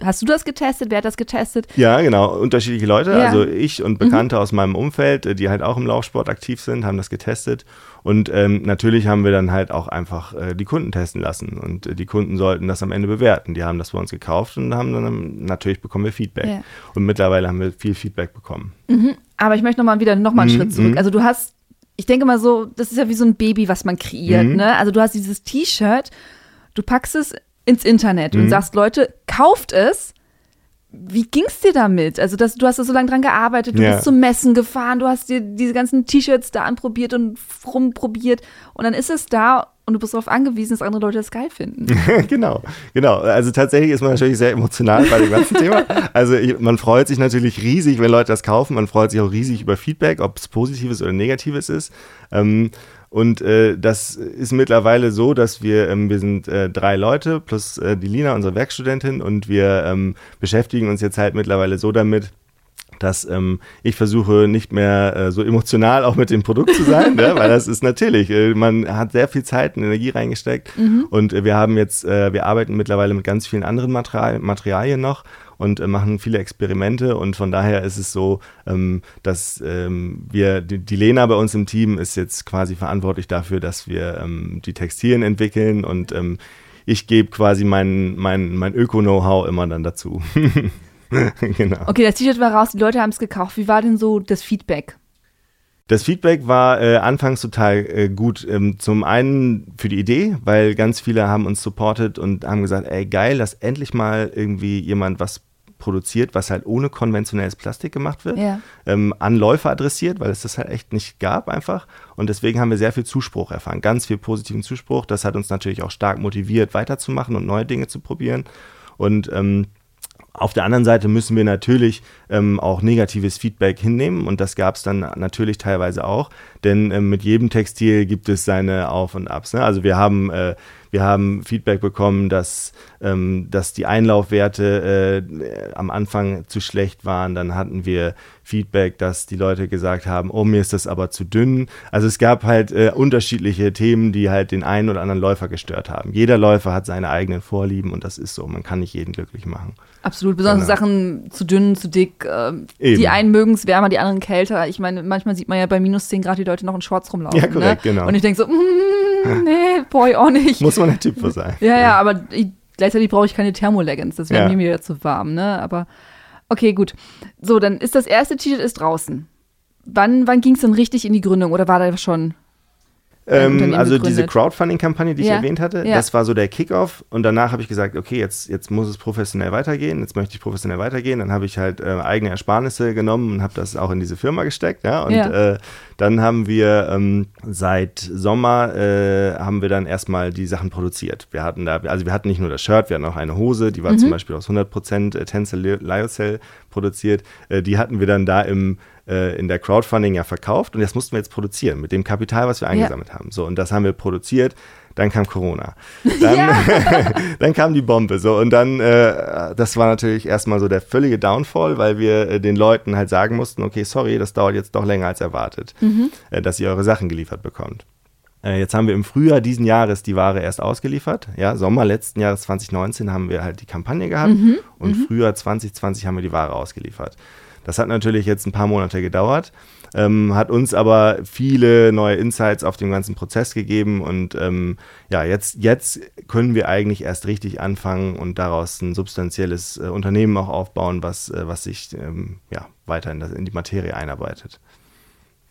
Hast du das getestet? Wer hat das getestet? Ja, genau. Unterschiedliche Leute. Ja. Also ich und Bekannte mhm. aus meinem Umfeld, äh, die halt auch im Laufsport aktiv sind, haben das getestet. Und ähm, natürlich haben wir dann halt auch einfach äh, die Kunden testen lassen. Und äh, die Kunden sollten das am Ende bewerten. Die haben das bei uns gekauft und haben dann natürlich bekommen wir Feedback. Ja. Und mittlerweile haben wir viel Feedback bekommen. Mhm. Aber ich möchte nochmal wieder nochmal einen mhm. Schritt zurück. Mhm. Also du hast, ich denke mal so, das ist ja wie so ein Baby, was man kreiert. Mhm. Ne? Also du hast dieses T-Shirt, du packst es ins Internet und mhm. sagst, Leute, kauft es. Wie ging es dir damit? Also, das, du hast da so lange dran gearbeitet, du ja. bist zum Messen gefahren, du hast dir diese ganzen T-Shirts da anprobiert und rumprobiert und dann ist es da und du bist darauf angewiesen, dass andere Leute das geil finden. <laughs> genau, genau. Also tatsächlich ist man natürlich sehr emotional bei dem ganzen Thema. Also ich, man freut sich natürlich riesig, wenn Leute das kaufen. Man freut sich auch riesig über Feedback, ob es positives oder negatives ist. Ähm, und äh, das ist mittlerweile so, dass wir, ähm, wir sind äh, drei Leute plus äh, die Lina, unsere Werkstudentin, und wir ähm, beschäftigen uns jetzt halt mittlerweile so damit, dass ähm, ich versuche nicht mehr äh, so emotional auch mit dem Produkt zu sein, ne? <laughs> weil das ist natürlich, äh, man hat sehr viel Zeit und Energie reingesteckt mhm. und äh, wir haben jetzt, äh, wir arbeiten mittlerweile mit ganz vielen anderen Material Materialien noch und äh, machen viele Experimente und von daher ist es so, ähm, dass ähm, wir, die, die, Lena bei uns im Team ist jetzt quasi verantwortlich dafür, dass wir ähm, die Textilien entwickeln und ähm, ich gebe quasi mein, mein, mein Öko-Know-how immer dann dazu. <laughs> <laughs> genau. Okay, das T-Shirt war raus, die Leute haben es gekauft. Wie war denn so das Feedback? Das Feedback war äh, anfangs total äh, gut. Ähm, zum einen für die Idee, weil ganz viele haben uns supportet und haben gesagt, ey geil, dass endlich mal irgendwie jemand was produziert, was halt ohne konventionelles Plastik gemacht wird, ja. ähm, an Läufer adressiert, weil es das halt echt nicht gab einfach. Und deswegen haben wir sehr viel Zuspruch erfahren, ganz viel positiven Zuspruch. Das hat uns natürlich auch stark motiviert, weiterzumachen und neue Dinge zu probieren. Und ähm, auf der anderen Seite müssen wir natürlich ähm, auch negatives Feedback hinnehmen und das gab es dann natürlich teilweise auch, denn ähm, mit jedem Textil gibt es seine Auf und Abs. Ne? Also wir haben, äh, Wir haben Feedback bekommen, dass, ähm, dass die Einlaufwerte äh, am Anfang zu schlecht waren. Dann hatten wir Feedback, dass die Leute gesagt haben, oh, mir ist das aber zu dünn. Also es gab halt äh, unterschiedliche Themen, die halt den einen oder anderen Läufer gestört haben. Jeder Läufer hat seine eigenen Vorlieben und das ist so. Man kann nicht jeden glücklich machen. Absolut, besonders genau. Sachen zu dünn, zu dick. Äh, die einen mögen es wärmer, die anderen kälter. Ich meine, manchmal sieht man ja bei minus 10 Grad die Leute noch in Shorts rumlaufen. Ja, korrekt, ne? genau. Und ich denke so, mm, <laughs> nee, boy, auch nicht. Muss man der Typ für sein. ja, ja, aber ich, gleichzeitig brauche ich keine Thermoleggings, das wäre ja. mir wieder zu warm, ne? Aber Okay, gut. So, dann ist das erste T-Shirt ist draußen. Wann, wann ging es denn richtig in die Gründung oder war da schon? Ähm, also gegründet? diese Crowdfunding-Kampagne, die ich erwähnt hatte, ja. das war so der Kickoff und danach habe ich gesagt, okay, jetzt, jetzt muss es professionell weitergehen, jetzt möchte ich professionell weitergehen. Dann habe ich halt äh, eigene Ersparnisse genommen und habe das auch in diese Firma gesteckt, ja. Und ja. Äh, dann haben wir ähm, seit Sommer äh, haben wir dann erstmal die Sachen produziert. Wir hatten da, also wir hatten nicht nur das Shirt, wir hatten auch eine Hose, die war mhm. zum Beispiel aus 100% äh, Tencel Lyocell produziert. Äh, die hatten wir dann da im äh, in der Crowdfunding ja verkauft und das mussten wir jetzt produzieren mit dem Kapital, was wir eingesammelt ja. haben. So, und das haben wir produziert. Dann kam Corona. Dann, ja. <laughs> dann kam die Bombe. So, und dann, äh, das war natürlich erstmal so der völlige Downfall, weil wir äh, den Leuten halt sagen mussten, okay, sorry, das dauert jetzt doch länger als erwartet, mhm. äh, dass ihr eure Sachen geliefert bekommt. Äh, jetzt haben wir im Frühjahr diesen Jahres die Ware erst ausgeliefert. Ja, Sommer letzten Jahres 2019 haben wir halt die Kampagne gehabt mhm. und mhm. Frühjahr 2020 haben wir die Ware ausgeliefert. Das hat natürlich jetzt ein paar Monate gedauert, ähm, hat uns aber viele neue Insights auf den ganzen Prozess gegeben und ähm, ja, jetzt, jetzt können wir eigentlich erst richtig anfangen und daraus ein substanzielles äh, Unternehmen auch aufbauen, was, äh, was sich ähm, ja, weiter in, das, in die Materie einarbeitet.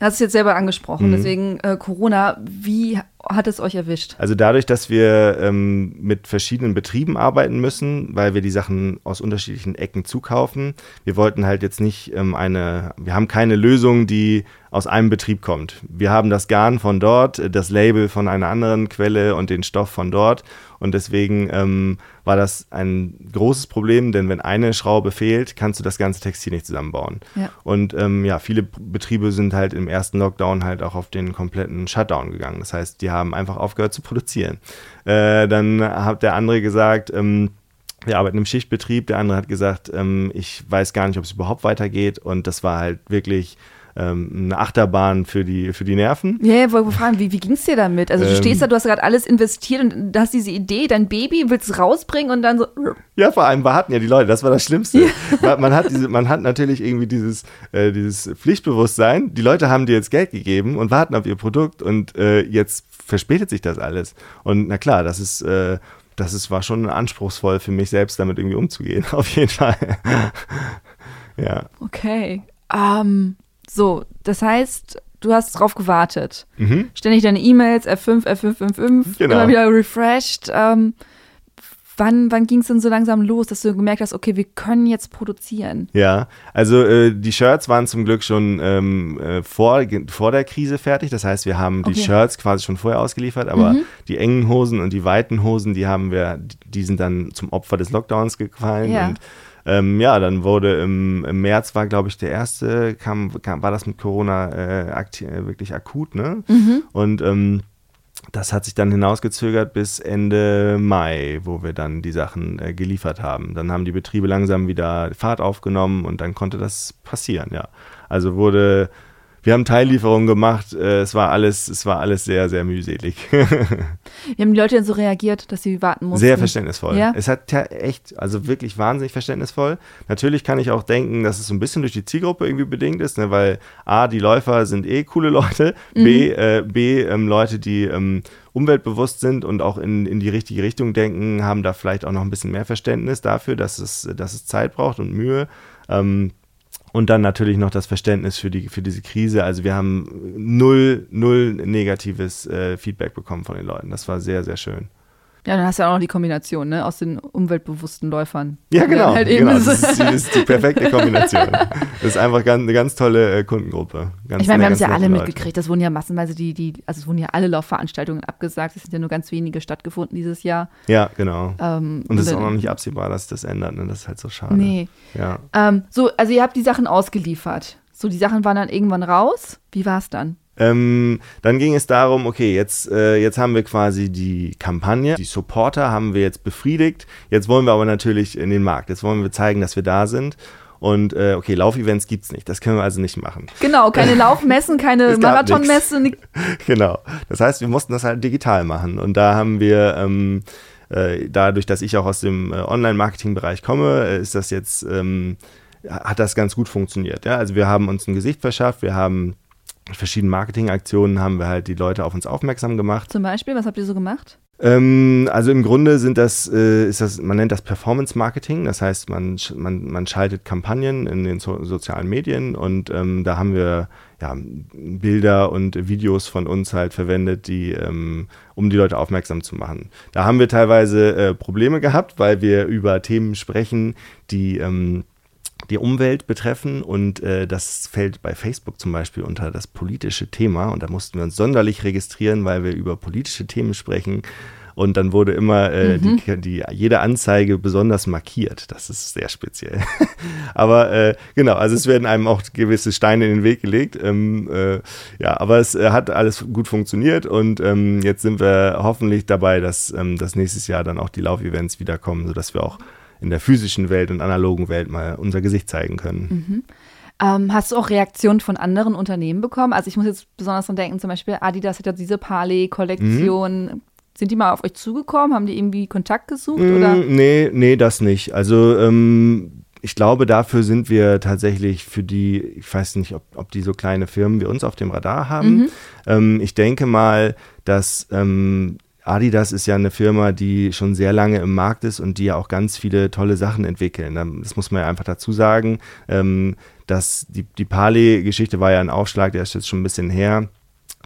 Du hast es jetzt selber angesprochen, mhm. deswegen äh, Corona, wie hat es euch erwischt? Also dadurch, dass wir ähm, mit verschiedenen Betrieben arbeiten müssen, weil wir die Sachen aus unterschiedlichen Ecken zukaufen. Wir wollten halt jetzt nicht ähm, eine, wir haben keine Lösung, die aus einem Betrieb kommt. Wir haben das Garn von dort, das Label von einer anderen Quelle und den Stoff von dort. Und deswegen ähm, war das ein großes Problem, denn wenn eine Schraube fehlt, kannst du das ganze Textil nicht zusammenbauen. Ja. Und ähm, ja, viele Betriebe sind halt im ersten Lockdown halt auch auf den kompletten Shutdown gegangen. Das heißt, die haben einfach aufgehört zu produzieren. Äh, dann hat der andere gesagt, ähm, wir arbeiten im Schichtbetrieb, der andere hat gesagt, ähm, ich weiß gar nicht, ob es überhaupt weitergeht. Und das war halt wirklich ähm, eine Achterbahn für die, für die Nerven. Ja, yeah, wollte fragen, wie, wie ging es dir damit? Also du ähm, stehst da, du hast gerade alles investiert und hast diese Idee, dein Baby willst es rausbringen und dann so. Ja, vor allem warten ja die Leute, das war das Schlimmste. Ja. <laughs> Man, hat diese, man hat natürlich irgendwie dieses, äh, dieses Pflichtbewusstsein, die Leute haben dir jetzt Geld gegeben und warten auf ihr Produkt und äh, jetzt verspätet sich das alles. Und na klar, das ist, äh, das ist, war schon anspruchsvoll für mich selbst, damit irgendwie umzugehen, <laughs> auf jeden Fall. <laughs> ja. Okay. Um, so, das heißt, du hast drauf gewartet. Mhm. Ständig deine E-Mails, F5, F555, genau. immer wieder refreshed. Ähm, wann wann ging es denn so langsam los, dass du gemerkt hast, okay, wir können jetzt produzieren? Ja, also äh, die Shirts waren zum Glück schon ähm, äh, vor, vor der Krise fertig. Das heißt, wir haben die okay. Shirts quasi schon vorher ausgeliefert, aber mhm. die engen Hosen und die weiten Hosen, die haben wir, die sind dann zum Opfer des Lockdowns gefallen. Ja. Und ähm, ja, dann wurde im, im März war, glaube ich, der erste, kam, kam, war das mit Corona äh, äh, wirklich akut, ne? Mhm. Und ähm, das hat sich dann hinausgezögert bis Ende Mai, wo wir dann die Sachen äh, geliefert haben. Dann haben die Betriebe langsam wieder Fahrt aufgenommen und dann konnte das passieren, ja. Also wurde wir haben Teillieferungen gemacht. Äh, es war alles, es war alles sehr, sehr mühselig. <laughs> Wie haben die Leute denn so reagiert, dass sie warten mussten? Sehr verständnisvoll. Ja? Es hat ja echt, also wirklich wahnsinnig verständnisvoll. Natürlich kann ich auch denken, dass es so ein bisschen durch die Zielgruppe irgendwie bedingt ist, ne, weil A, die Läufer sind eh coole Leute, mhm. B, äh, B ähm, Leute, die ähm, umweltbewusst sind und auch in, in die richtige Richtung denken, haben da vielleicht auch noch ein bisschen mehr Verständnis dafür, dass es, dass es Zeit braucht und Mühe. Ähm, und dann natürlich noch das Verständnis für, die, für diese Krise. Also wir haben null, null negatives äh, Feedback bekommen von den Leuten. Das war sehr, sehr schön. Ja, dann hast du ja auch noch die Kombination, ne, aus den umweltbewussten Läufern. Ja, genau. Halt genau. Das, ist, das, ist, die perfekte Kombination. <laughs> Das ist einfach ganz, eine ganz tolle äh, Kundengruppe. Ganz, ich meine, wir haben es ja alle Leute. mitgekriegt. Das wurden ja massenweise die, die, also es wurden ja alle Laufveranstaltungen abgesagt. Es sind ja nur ganz wenige stattgefunden dieses Jahr. Ja, genau. Ähm, und es ist auch noch nicht absehbar, dass das ändert. Ne? Das ist halt so schade. Nee. Ja. Ähm, so, also ihr habt die Sachen ausgeliefert. So, die Sachen waren dann irgendwann raus. Wie war es dann? Ähm, dann ging es darum, okay, jetzt, äh, jetzt haben wir quasi die Kampagne, die Supporter haben wir jetzt befriedigt. Jetzt wollen wir aber natürlich in den Markt. Jetzt wollen wir zeigen, dass wir da sind. Und äh, okay, Laufevents gibt es nicht. Das können wir also nicht machen. Genau, keine <laughs> Laufmessen, keine Marathonmesse. <laughs> Genau. Das heißt, wir mussten das halt digital machen. Und da haben wir ähm, äh, dadurch, dass ich auch aus dem äh, Online-Marketing-Bereich komme, äh, ist das jetzt, ähm, hat das ganz gut funktioniert. Ja? Also wir haben uns ein Gesicht verschafft, wir haben verschiedenen Marketingaktionen haben wir halt die Leute auf uns aufmerksam gemacht. Zum Beispiel, was habt ihr so gemacht? Ähm, also im Grunde sind das, äh, ist das, man nennt das Performance Marketing. Das heißt, man, man, man schaltet Kampagnen in den so sozialen Medien und ähm, da haben wir ja, Bilder und Videos von uns halt verwendet, die, ähm, um die Leute aufmerksam zu machen. Da haben wir teilweise äh, Probleme gehabt, weil wir über Themen sprechen, die ähm, die Umwelt betreffen und äh, das fällt bei Facebook zum Beispiel unter das politische Thema und da mussten wir uns sonderlich registrieren, weil wir über politische Themen sprechen und dann wurde immer äh, mhm. die, die, jede Anzeige besonders markiert. Das ist sehr speziell. <laughs> aber äh, genau, also es werden einem auch gewisse Steine in den Weg gelegt. Ähm, äh, ja, aber es äh, hat alles gut funktioniert und ähm, jetzt sind wir hoffentlich dabei, dass ähm, das nächstes Jahr dann auch die Laufevents wiederkommen, sodass wir auch in der physischen Welt und analogen Welt mal unser Gesicht zeigen können. Mhm. Ähm, hast du auch Reaktionen von anderen Unternehmen bekommen? Also ich muss jetzt besonders dran denken, zum Beispiel Adidas hat ja diese Parley-Kollektion. Mhm. Sind die mal auf euch zugekommen? Haben die irgendwie Kontakt gesucht? Mm, oder? Nee, nee, das nicht. Also ähm, ich glaube, dafür sind wir tatsächlich für die, ich weiß nicht, ob, ob die so kleine Firmen wie uns auf dem Radar haben. Mhm. Ähm, ich denke mal, dass ähm, Adidas ist ja eine Firma, die schon sehr lange im Markt ist und die ja auch ganz viele tolle Sachen entwickeln. Das muss man ja einfach dazu sagen. Ähm, dass die, die Parley-Geschichte war ja ein Aufschlag, der ist jetzt schon ein bisschen her.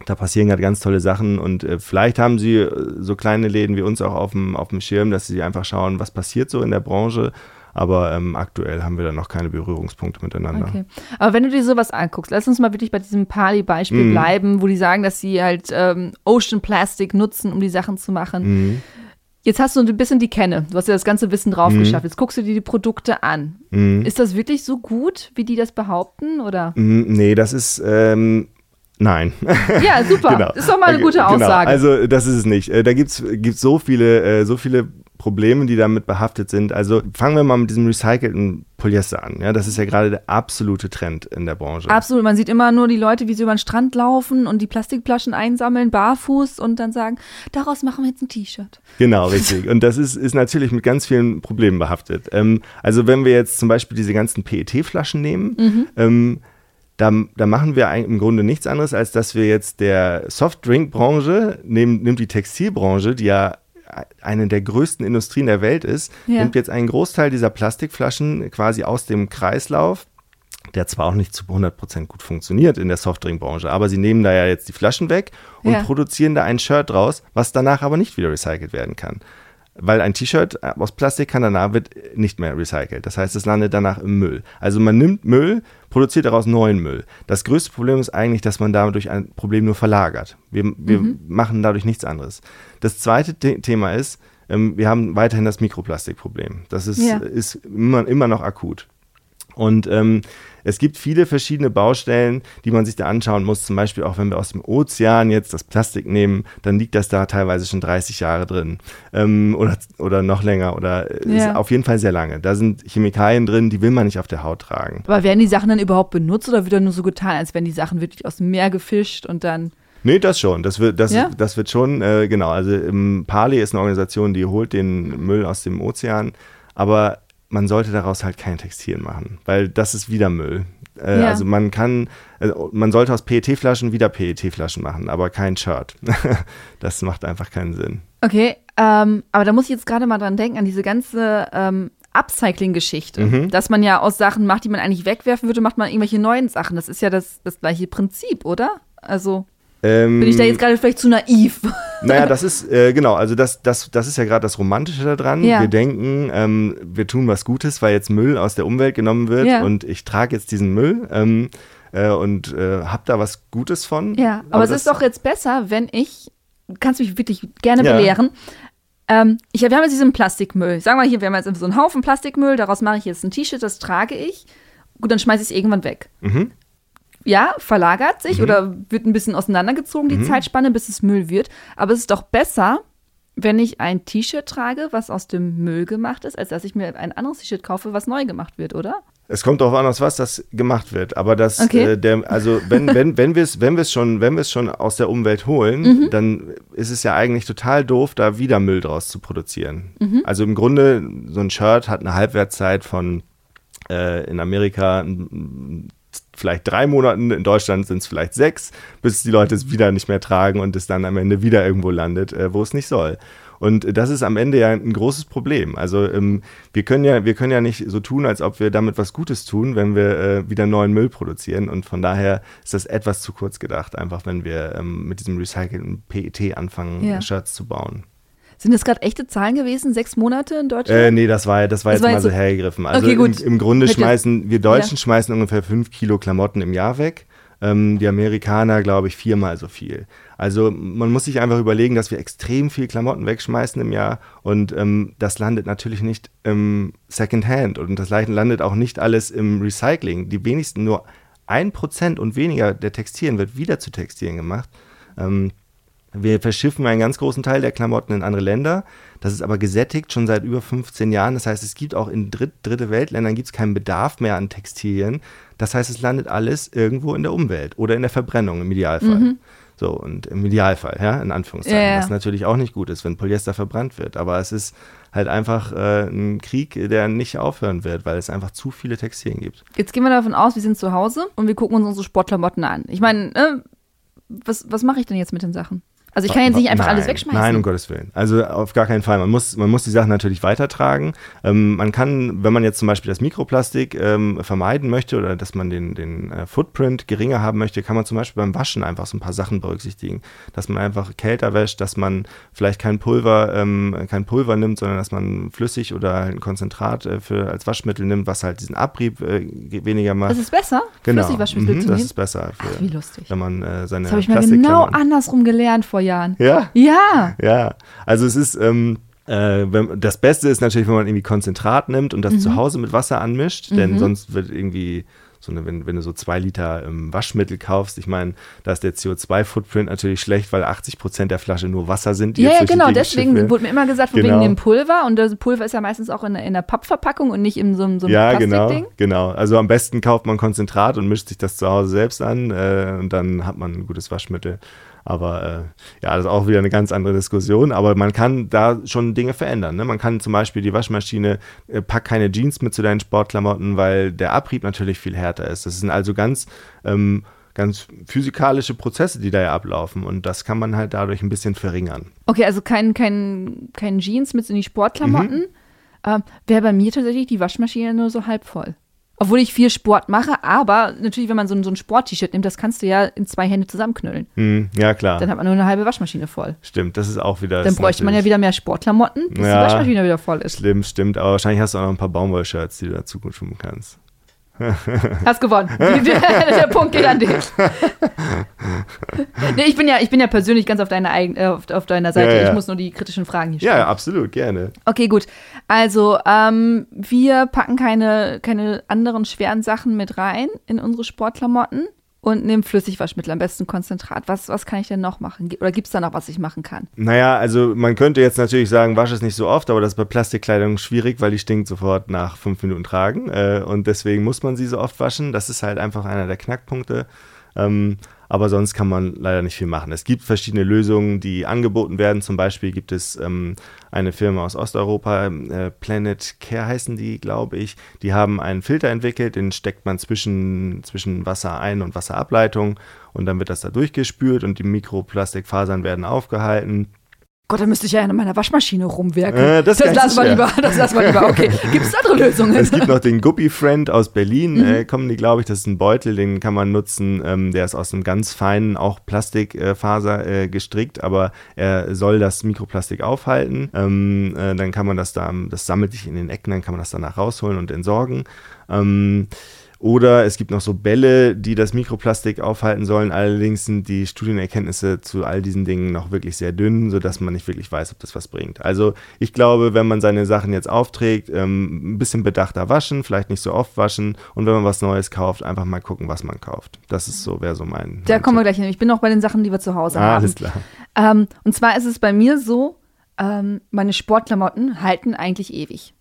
Da passieren gerade ganz tolle Sachen und äh, vielleicht haben sie äh, so kleine Läden wie uns auch auf dem, auf dem Schirm, dass sie einfach schauen, was passiert so in der Branche aber ähm, aktuell haben wir da noch keine Berührungspunkte miteinander. Okay. Aber wenn du dir sowas anguckst, lass uns mal wirklich bei diesem Pali-Beispiel mhm. bleiben, wo die sagen, dass sie halt ähm, Ocean Plastic nutzen, um die Sachen zu machen. Mhm. Jetzt hast du ein bisschen die Kenne, du hast ja das ganze Wissen drauf mhm. geschafft. Jetzt guckst du dir die Produkte an. Mhm. Ist das wirklich so gut, wie die das behaupten? Oder? Mhm, nee, das ist. Ähm Nein. <laughs> Ja, super. genau. Ist doch mal eine gute genau. Aussage. Genau. Also das ist es nicht. Äh, da gibt es so viele, äh, so viele Probleme, die damit behaftet sind. Also fangen wir mal mit diesem recycelten Polyester an. Ja, das ist ja gerade der absolute Trend in der Branche. Absolut. Man sieht immer nur die Leute, wie sie über den Strand laufen und die Plastikflaschen einsammeln, barfuß und dann sagen, daraus machen wir jetzt ein T-Shirt. Genau, richtig. Und das ist, ist natürlich mit ganz vielen Problemen behaftet. Ähm, also wenn wir jetzt zum Beispiel diese ganzen PET-Flaschen nehmen, mhm. ähm, da, da, machen wir im Grunde nichts anderes, als dass wir jetzt der Softdrink-Branche, nimmt die Textilbranche, die ja eine der größten Industrien der Welt ist, ja. nimmt jetzt einen Großteil dieser Plastikflaschen quasi aus dem Kreislauf, der zwar auch nicht zu 100% gut funktioniert in der Softdrinkbranche, aber sie nehmen da ja jetzt die Flaschen weg und ja. produzieren da ein Shirt draus, was danach aber nicht wieder recycelt werden kann weil ein T-Shirt äh, aus Plastik kann danach wird nicht mehr recycelt. Das heißt, es landet danach im Müll. Also man nimmt Müll, produziert daraus neuen Müll. Das größte Problem ist eigentlich, dass man dadurch ein Problem nur verlagert. Wir, wir mhm. machen dadurch nichts anderes. Das zweite The Thema ist, ähm, wir haben weiterhin das Mikroplastikproblem. Das ist, ja. ist immer, immer noch akut. Und ähm, es gibt viele verschiedene Baustellen, die man sich da anschauen muss. Zum Beispiel auch, wenn wir aus dem Ozean jetzt das Plastik nehmen, dann liegt das da teilweise schon 30 Jahre drin ähm, oder, oder noch länger oder ja. auf jeden Fall sehr lange. Da sind Chemikalien drin, die will man nicht auf der Haut tragen. Aber werden die Sachen dann überhaupt benutzt oder wird dann nur so getan, als wenn die Sachen wirklich aus dem Meer gefischt und dann Nee, das schon. Das wird, das, ja? das wird schon, äh, genau. Also im Pali ist eine Organisation, die holt den Müll aus dem Ozean. Aber man sollte daraus halt kein Textil machen, weil das ist wieder Müll. Äh, ja. Also man kann, äh, man sollte aus PET-Flaschen wieder PET-Flaschen machen, aber kein Shirt. <laughs> das macht einfach keinen Sinn. Okay, ähm, aber da muss ich jetzt gerade mal dran denken, an diese ganze ähm, Upcycling-Geschichte. Mhm. Dass man ja aus Sachen macht, die man eigentlich wegwerfen würde, macht man irgendwelche neuen Sachen. Das ist ja das, das gleiche Prinzip, oder? Also. Ähm, Bin ich da jetzt gerade vielleicht zu naiv? <laughs> Naja, das ist, äh, genau, also das, das, das ist ja gerade das Romantische daran. Ja. Wir denken, ähm, wir tun was Gutes, weil jetzt Müll aus der Umwelt genommen wird ja. und ich trage jetzt diesen Müll ähm, äh, und äh, habe da was Gutes von. Ja, aber, aber es ist doch jetzt besser, wenn ich, kannst mich wirklich gerne ja. belehren, ähm, ich, wir haben jetzt diesen Plastikmüll. Sagen wir hier, wir haben jetzt so einen Haufen Plastikmüll, daraus mache ich jetzt ein T-Shirt, das trage ich. Gut, dann schmeiße ich es irgendwann weg. Mhm ja, verlagert sich Mhm. oder wird ein bisschen auseinandergezogen, die Mhm. Zeitspanne, bis es Müll wird. Aber es ist doch besser, wenn ich ein T-Shirt trage, was aus dem Müll gemacht ist, als dass ich mir ein anderes T-Shirt kaufe, was neu gemacht wird, oder? Es kommt darauf an, aus was das gemacht wird. Aber das, Okay. äh, der, also wenn, wenn, wenn wir es wenn wir's schon, wenn wir es schon aus der Umwelt holen, Mhm. dann ist es ja eigentlich total doof, da wieder Müll draus zu produzieren. Mhm. Also im Grunde, so ein Shirt hat eine Halbwertszeit von äh, in Amerika vielleicht drei Monaten, in Deutschland sind es vielleicht sechs, bis die Leute es wieder nicht mehr tragen und es dann am Ende wieder irgendwo landet, äh, wo es nicht soll. Und das ist am Ende ja ein großes Problem. Also ähm, wir können ja, wir können ja nicht so tun, als ob wir damit was Gutes tun, wenn wir äh, wieder neuen Müll produzieren. Und von daher ist das etwas zu kurz gedacht, einfach wenn wir ähm, mit diesem recycelten PET anfangen, Ja. Shirts zu bauen. Sind das gerade echte Zahlen gewesen? Sechs Monate in Deutschland? Äh, nee, das war, das war Das jetzt war mal jetzt so hergegriffen. Also Okay, gut. Im, im Grunde Hätte- schmeißen, wir Deutschen Ja. schmeißen ungefähr fünf Kilo Klamotten im Jahr weg. Ähm, die Amerikaner, glaube ich, viermal so viel. Also man muss sich einfach überlegen, dass wir extrem viel Klamotten wegschmeißen im Jahr und ähm, das landet natürlich nicht im Secondhand und das landet auch nicht alles im Recycling. Die wenigsten, nur ein Prozent und weniger der Textilien wird wieder zu Textilien gemacht. Ähm, wir verschiffen einen ganz großen Teil der Klamotten in andere Länder. Das ist aber gesättigt schon seit über 15 Jahren. Das heißt, es gibt auch in Dritt, dritte Weltländern gibt es keinen Bedarf mehr an Textilien. Das heißt, es landet alles irgendwo in der Umwelt oder in der Verbrennung im Idealfall. So, und im Idealfall, ja, in Anführungszeichen. Ja, ja. Was natürlich auch nicht gut ist, wenn Polyester verbrannt wird. Aber es ist halt einfach äh, ein Krieg, der nicht aufhören wird, weil es einfach zu viele Textilien gibt. Jetzt gehen wir davon aus, wir sind zu Hause und wir gucken uns unsere Sportklamotten an. Ich meine, äh, was, was mache ich denn jetzt mit den Sachen? Also ich kann jetzt nicht einfach Nein, alles wegschmeißen. Nein, um Gottes Willen. Also auf gar keinen Fall. Man muss, man muss die Sachen natürlich weitertragen. Ähm, man kann, wenn man jetzt zum Beispiel das Mikroplastik ähm, vermeiden möchte oder dass man den, den äh, Footprint geringer haben möchte, kann man zum Beispiel beim Waschen einfach so ein paar Sachen berücksichtigen. Dass man einfach kälter wäscht, dass man vielleicht kein Pulver, ähm, kein Pulver nimmt, sondern dass man flüssig oder ein Konzentrat äh, für, als Waschmittel nimmt, was halt diesen Abrieb äh, weniger macht. Das ist besser? genau. Flüssigwaschmittel Mhm, zu das nehmen? ist besser, für, Ach, wie lustig. wenn man äh, seine Das habe ich mal genau andersrum gelernt vor Jahren. Ja. Ja. Ja, also es ist, ähm, äh, das Beste ist natürlich, wenn man irgendwie Konzentrat nimmt und das Mhm. zu Hause mit Wasser anmischt, denn sonst wird irgendwie so eine, wenn, wenn du so zwei Liter ähm, Waschmittel kaufst, ich meine, da ist der CO2-Footprint natürlich schlecht, weil 80 Prozent der Flasche nur Wasser sind. die Ja, ja, genau. Deswegen schiffen. wurde mir immer gesagt, von Genau. wegen dem Pulver. Und das Pulver ist ja meistens auch in, in einer Pappverpackung und nicht in so, einem- so einem Ja, genau, Plastikding. genau. Also am besten kauft man Konzentrat und mischt sich das zu Hause selbst an äh, und dann hat man ein gutes Waschmittel. Aber äh, ja, das ist auch wieder eine ganz andere Diskussion. Aber man kann da schon Dinge verändern. Ne? Man kann zum Beispiel die Waschmaschine, äh, pack keine Jeans mit zu deinen Sportklamotten, weil der Abrieb natürlich viel härter ist. Das sind also ganz, ähm, ganz physikalische Prozesse, die da ja ablaufen. Und das kann man halt dadurch ein bisschen verringern. Okay, also kein, kein, kein Jeans mit in die Sportklamotten. Mhm. Ähm, Wäre bei mir tatsächlich die Waschmaschine nur so halb voll. Obwohl ich viel Sport mache, aber natürlich, wenn man so ein, so ein Sport-T-Shirt nimmt, das kannst du ja in zwei Hände zusammenknüllen. Hm, ja, klar. Dann hat man nur eine halbe Waschmaschine voll. Stimmt, das ist auch wieder. Dann bräuchte man ja wieder mehr Sportklamotten, bis Ja. die Waschmaschine wieder voll ist. Schlimm, stimmt. Aber wahrscheinlich hast du auch noch ein paar Baumwollshirts, die du dazu gut kannst. Hast gewonnen. <laughs> Der Punkt geht an dich. <laughs> nee, ich bin ja, ich bin ja persönlich ganz auf deiner, eigen, äh, auf, auf deiner Seite. Ja, ja. Ich muss nur die kritischen Fragen hier stellen. Ja, absolut, gerne. Okay, gut. Also, ähm, wir packen keine, keine anderen schweren Sachen mit rein in unsere Sportklamotten und nehmen Flüssigwaschmittel, am besten Konzentrat. Was, was kann ich denn noch machen? Oder gibt es da noch, was ich machen kann? Naja, also man könnte jetzt natürlich sagen, wasch es nicht so oft, aber das ist bei Plastikkleidung schwierig, weil die stinkt sofort nach fünf Minuten tragen. Äh, und deswegen muss man sie so oft waschen. Das ist halt einfach einer der Knackpunkte. Ähm, aber sonst kann man leider nicht viel machen. Es gibt verschiedene Lösungen, die angeboten werden. Zum Beispiel gibt es ähm, eine Firma aus Osteuropa, äh, Planet Care heißen die, glaube ich. Die haben einen Filter entwickelt, den steckt man zwischen, zwischen Wasserein- und Wasserableitung und dann wird das da durchgespült und die Mikroplastikfasern werden aufgehalten. Gott, da müsste ich ja in meiner Waschmaschine rumwerken. Äh, das nicht lassen wir lieber. Das lassen wir lieber. Okay. <laughs> Gibt es andere Lösungen? Es gibt noch den Guppy Friend aus Berlin, Mhm. äh, kommen die, glaube ich, das ist ein Beutel, den kann man nutzen. Ähm, der ist aus einem ganz feinen, auch Plastikfaser äh, gestrickt, aber er soll das Mikroplastik aufhalten. Ähm, äh, dann kann man das da, das sammelt sich in den Ecken, dann kann man das danach rausholen und entsorgen. Ähm, Oder es gibt noch so Bälle, die das Mikroplastik aufhalten sollen. Allerdings sind die Studienerkenntnisse zu all diesen Dingen noch wirklich sehr dünn, sodass man nicht wirklich weiß, ob das was bringt. Also ich glaube, wenn man seine Sachen jetzt aufträgt, ähm, ein bisschen bedachter waschen, vielleicht nicht so oft waschen und wenn man was Neues kauft, einfach mal gucken, was man kauft. Das ist so, wäre so mein. Da mein kommen wir Tipp. gleich hin. Ich bin noch bei den Sachen, die wir zu Hause Ah, haben. alles klar. Ähm, und zwar ist es bei mir so, ähm, meine Sportklamotten halten eigentlich ewig.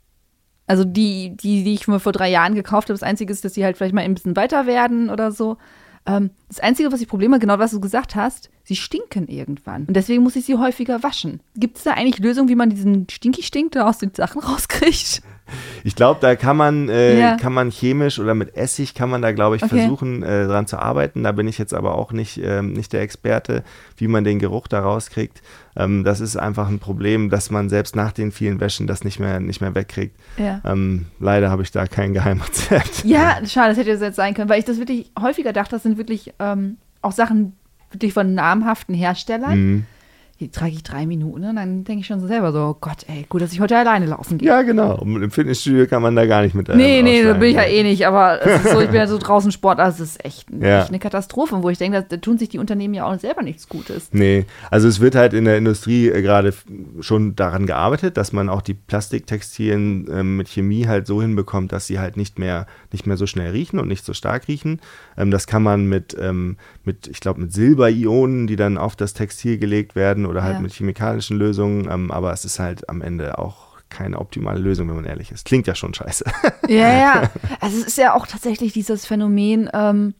Also die, die, die ich mir vor drei Jahren gekauft habe, das Einzige ist, dass die halt vielleicht mal ein bisschen weiter werden oder so. Ähm, das Einzige, was ich Probleme genau was du gesagt hast, sie stinken irgendwann. Und deswegen muss ich sie häufiger waschen. Gibt es da eigentlich Lösungen, wie man diesen Stinky-Stink da aus den Sachen <laughs> rauskriegt? Ich glaube, da kann man, äh, Ja. kann man chemisch oder mit Essig kann man da, glaube ich, Okay. versuchen, äh, dran zu arbeiten. Da bin ich jetzt aber auch nicht, ähm, nicht der Experte, wie man den Geruch da rauskriegt. Ähm, das ist einfach ein Problem, dass man selbst nach den vielen Wäschen das nicht mehr, nicht mehr wegkriegt. Ja. Ähm, leider habe ich da kein Geheimrezept. <laughs> Ja, schade, das hätte jetzt sein können, weil ich das wirklich häufiger dachte, das sind wirklich ähm, auch Sachen wirklich von namhaften Herstellern. Mhm. Die trage ich drei Minuten und dann denke ich schon so selber so, oh Gott, ey, gut, dass ich heute alleine laufen gehe. Ja, genau. Und im Fitnessstudio kann man da gar nicht mit Nee, nee, da bin ich ja eh nicht, aber <laughs> so, ich bin ja so draußen Sport, also es ist echt, Ja. echt eine Katastrophe, wo ich denke, da, tun sich die Unternehmen ja auch selber nichts Gutes. Nee, also es wird halt in der Industrie äh, gerade schon daran gearbeitet, dass man auch die Plastiktextilien ähm, mit Chemie halt so hinbekommt, dass sie halt nicht mehr, nicht mehr so schnell riechen und nicht so stark riechen. Ähm, das kann man mit, ähm, mit ich glaube, mit Silberionen, die dann auf das Textil gelegt werden oder halt Ja. mit chemikalischen Lösungen, ähm, aber es ist halt am Ende auch keine optimale Lösung, wenn man ehrlich ist. Klingt ja schon scheiße. <laughs> Ja, ja. <laughs> Also es ist ja auch tatsächlich dieses Phänomen, ähm,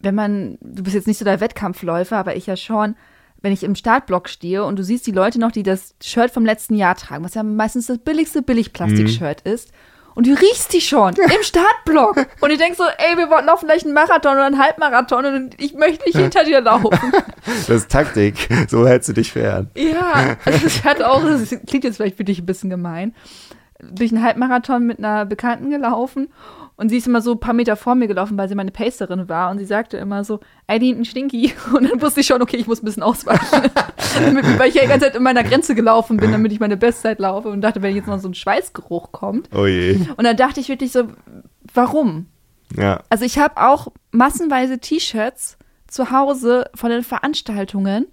wenn man, du bist jetzt nicht so der Wettkampfläufer, aber ich ja schon, wenn ich im Startblock stehe und du siehst die Leute noch, die das Shirt vom letzten Jahr tragen, was ja meistens das billigste Billigplastik-Shirt ist, und du riechst die schon im Startblock. Und ich denk so, ey, wir wollten auch vielleicht einen Marathon oder einen Halbmarathon und ich möchte nicht hinter dir laufen. <laughs> Das ist Taktik. So hältst du dich fern. Ja, also ich hatte auch, das klingt jetzt vielleicht für dich ein bisschen gemein, durch einen Halbmarathon mit einer Bekannten gelaufen und sie ist immer so ein paar Meter vor mir gelaufen, weil sie meine Pacerin war und sie sagte immer so, ey, die hinten Stinky. <laughs> Und dann wusste ich schon, okay, ich muss ein bisschen ausweichen. <laughs> weil ich ja die ganze Zeit in meiner Grenze gelaufen bin, damit ich meine Bestzeit laufe und dachte, wenn jetzt noch so ein Schweißgeruch kommt. Oh je. Und dann dachte ich wirklich so, warum? Ja. Also ich habe auch massenweise T-Shirts zu Hause von den Veranstaltungen.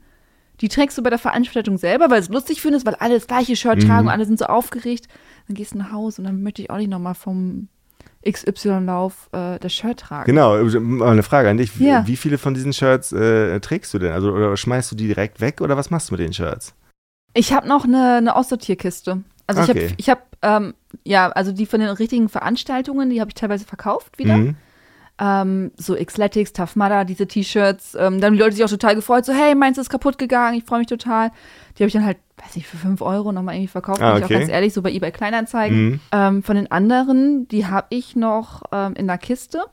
Die trägst du bei der Veranstaltung selber, weil es lustig findest, weil alle das gleiche Shirt Mhm. tragen und alle sind so aufgeregt. Dann gehst du nach Hause und dann möchte ich auch nicht nochmal vom XY-Lauf äh, das Shirt tragen. Genau, mal eine Frage an dich. Wie- Ja. Wie viele von diesen Shirts äh, trägst du denn? Also oder schmeißt du die direkt weg oder was machst du mit den Shirts? Ich habe noch eine, eine Aussortierkiste. Also ich Okay. habe, ich habe, ähm, ja, also die von den richtigen Veranstaltungen, die habe ich teilweise verkauft wieder. Mhm. Ähm, so Xletics, Tough Mudder, diese T-Shirts. Ähm, dann haben die Leute sich auch total gefreut, so, hey, meins ist kaputt gegangen, ich freue mich total. Die habe ich dann halt, weiß nicht, für 5 Euro nochmal irgendwie verkauft, Ah, bin ich auch okay. ganz ehrlich, so bei eBay Kleinanzeigen. Mhm. Ähm, von den anderen, die habe ich noch ähm, in der Kiste.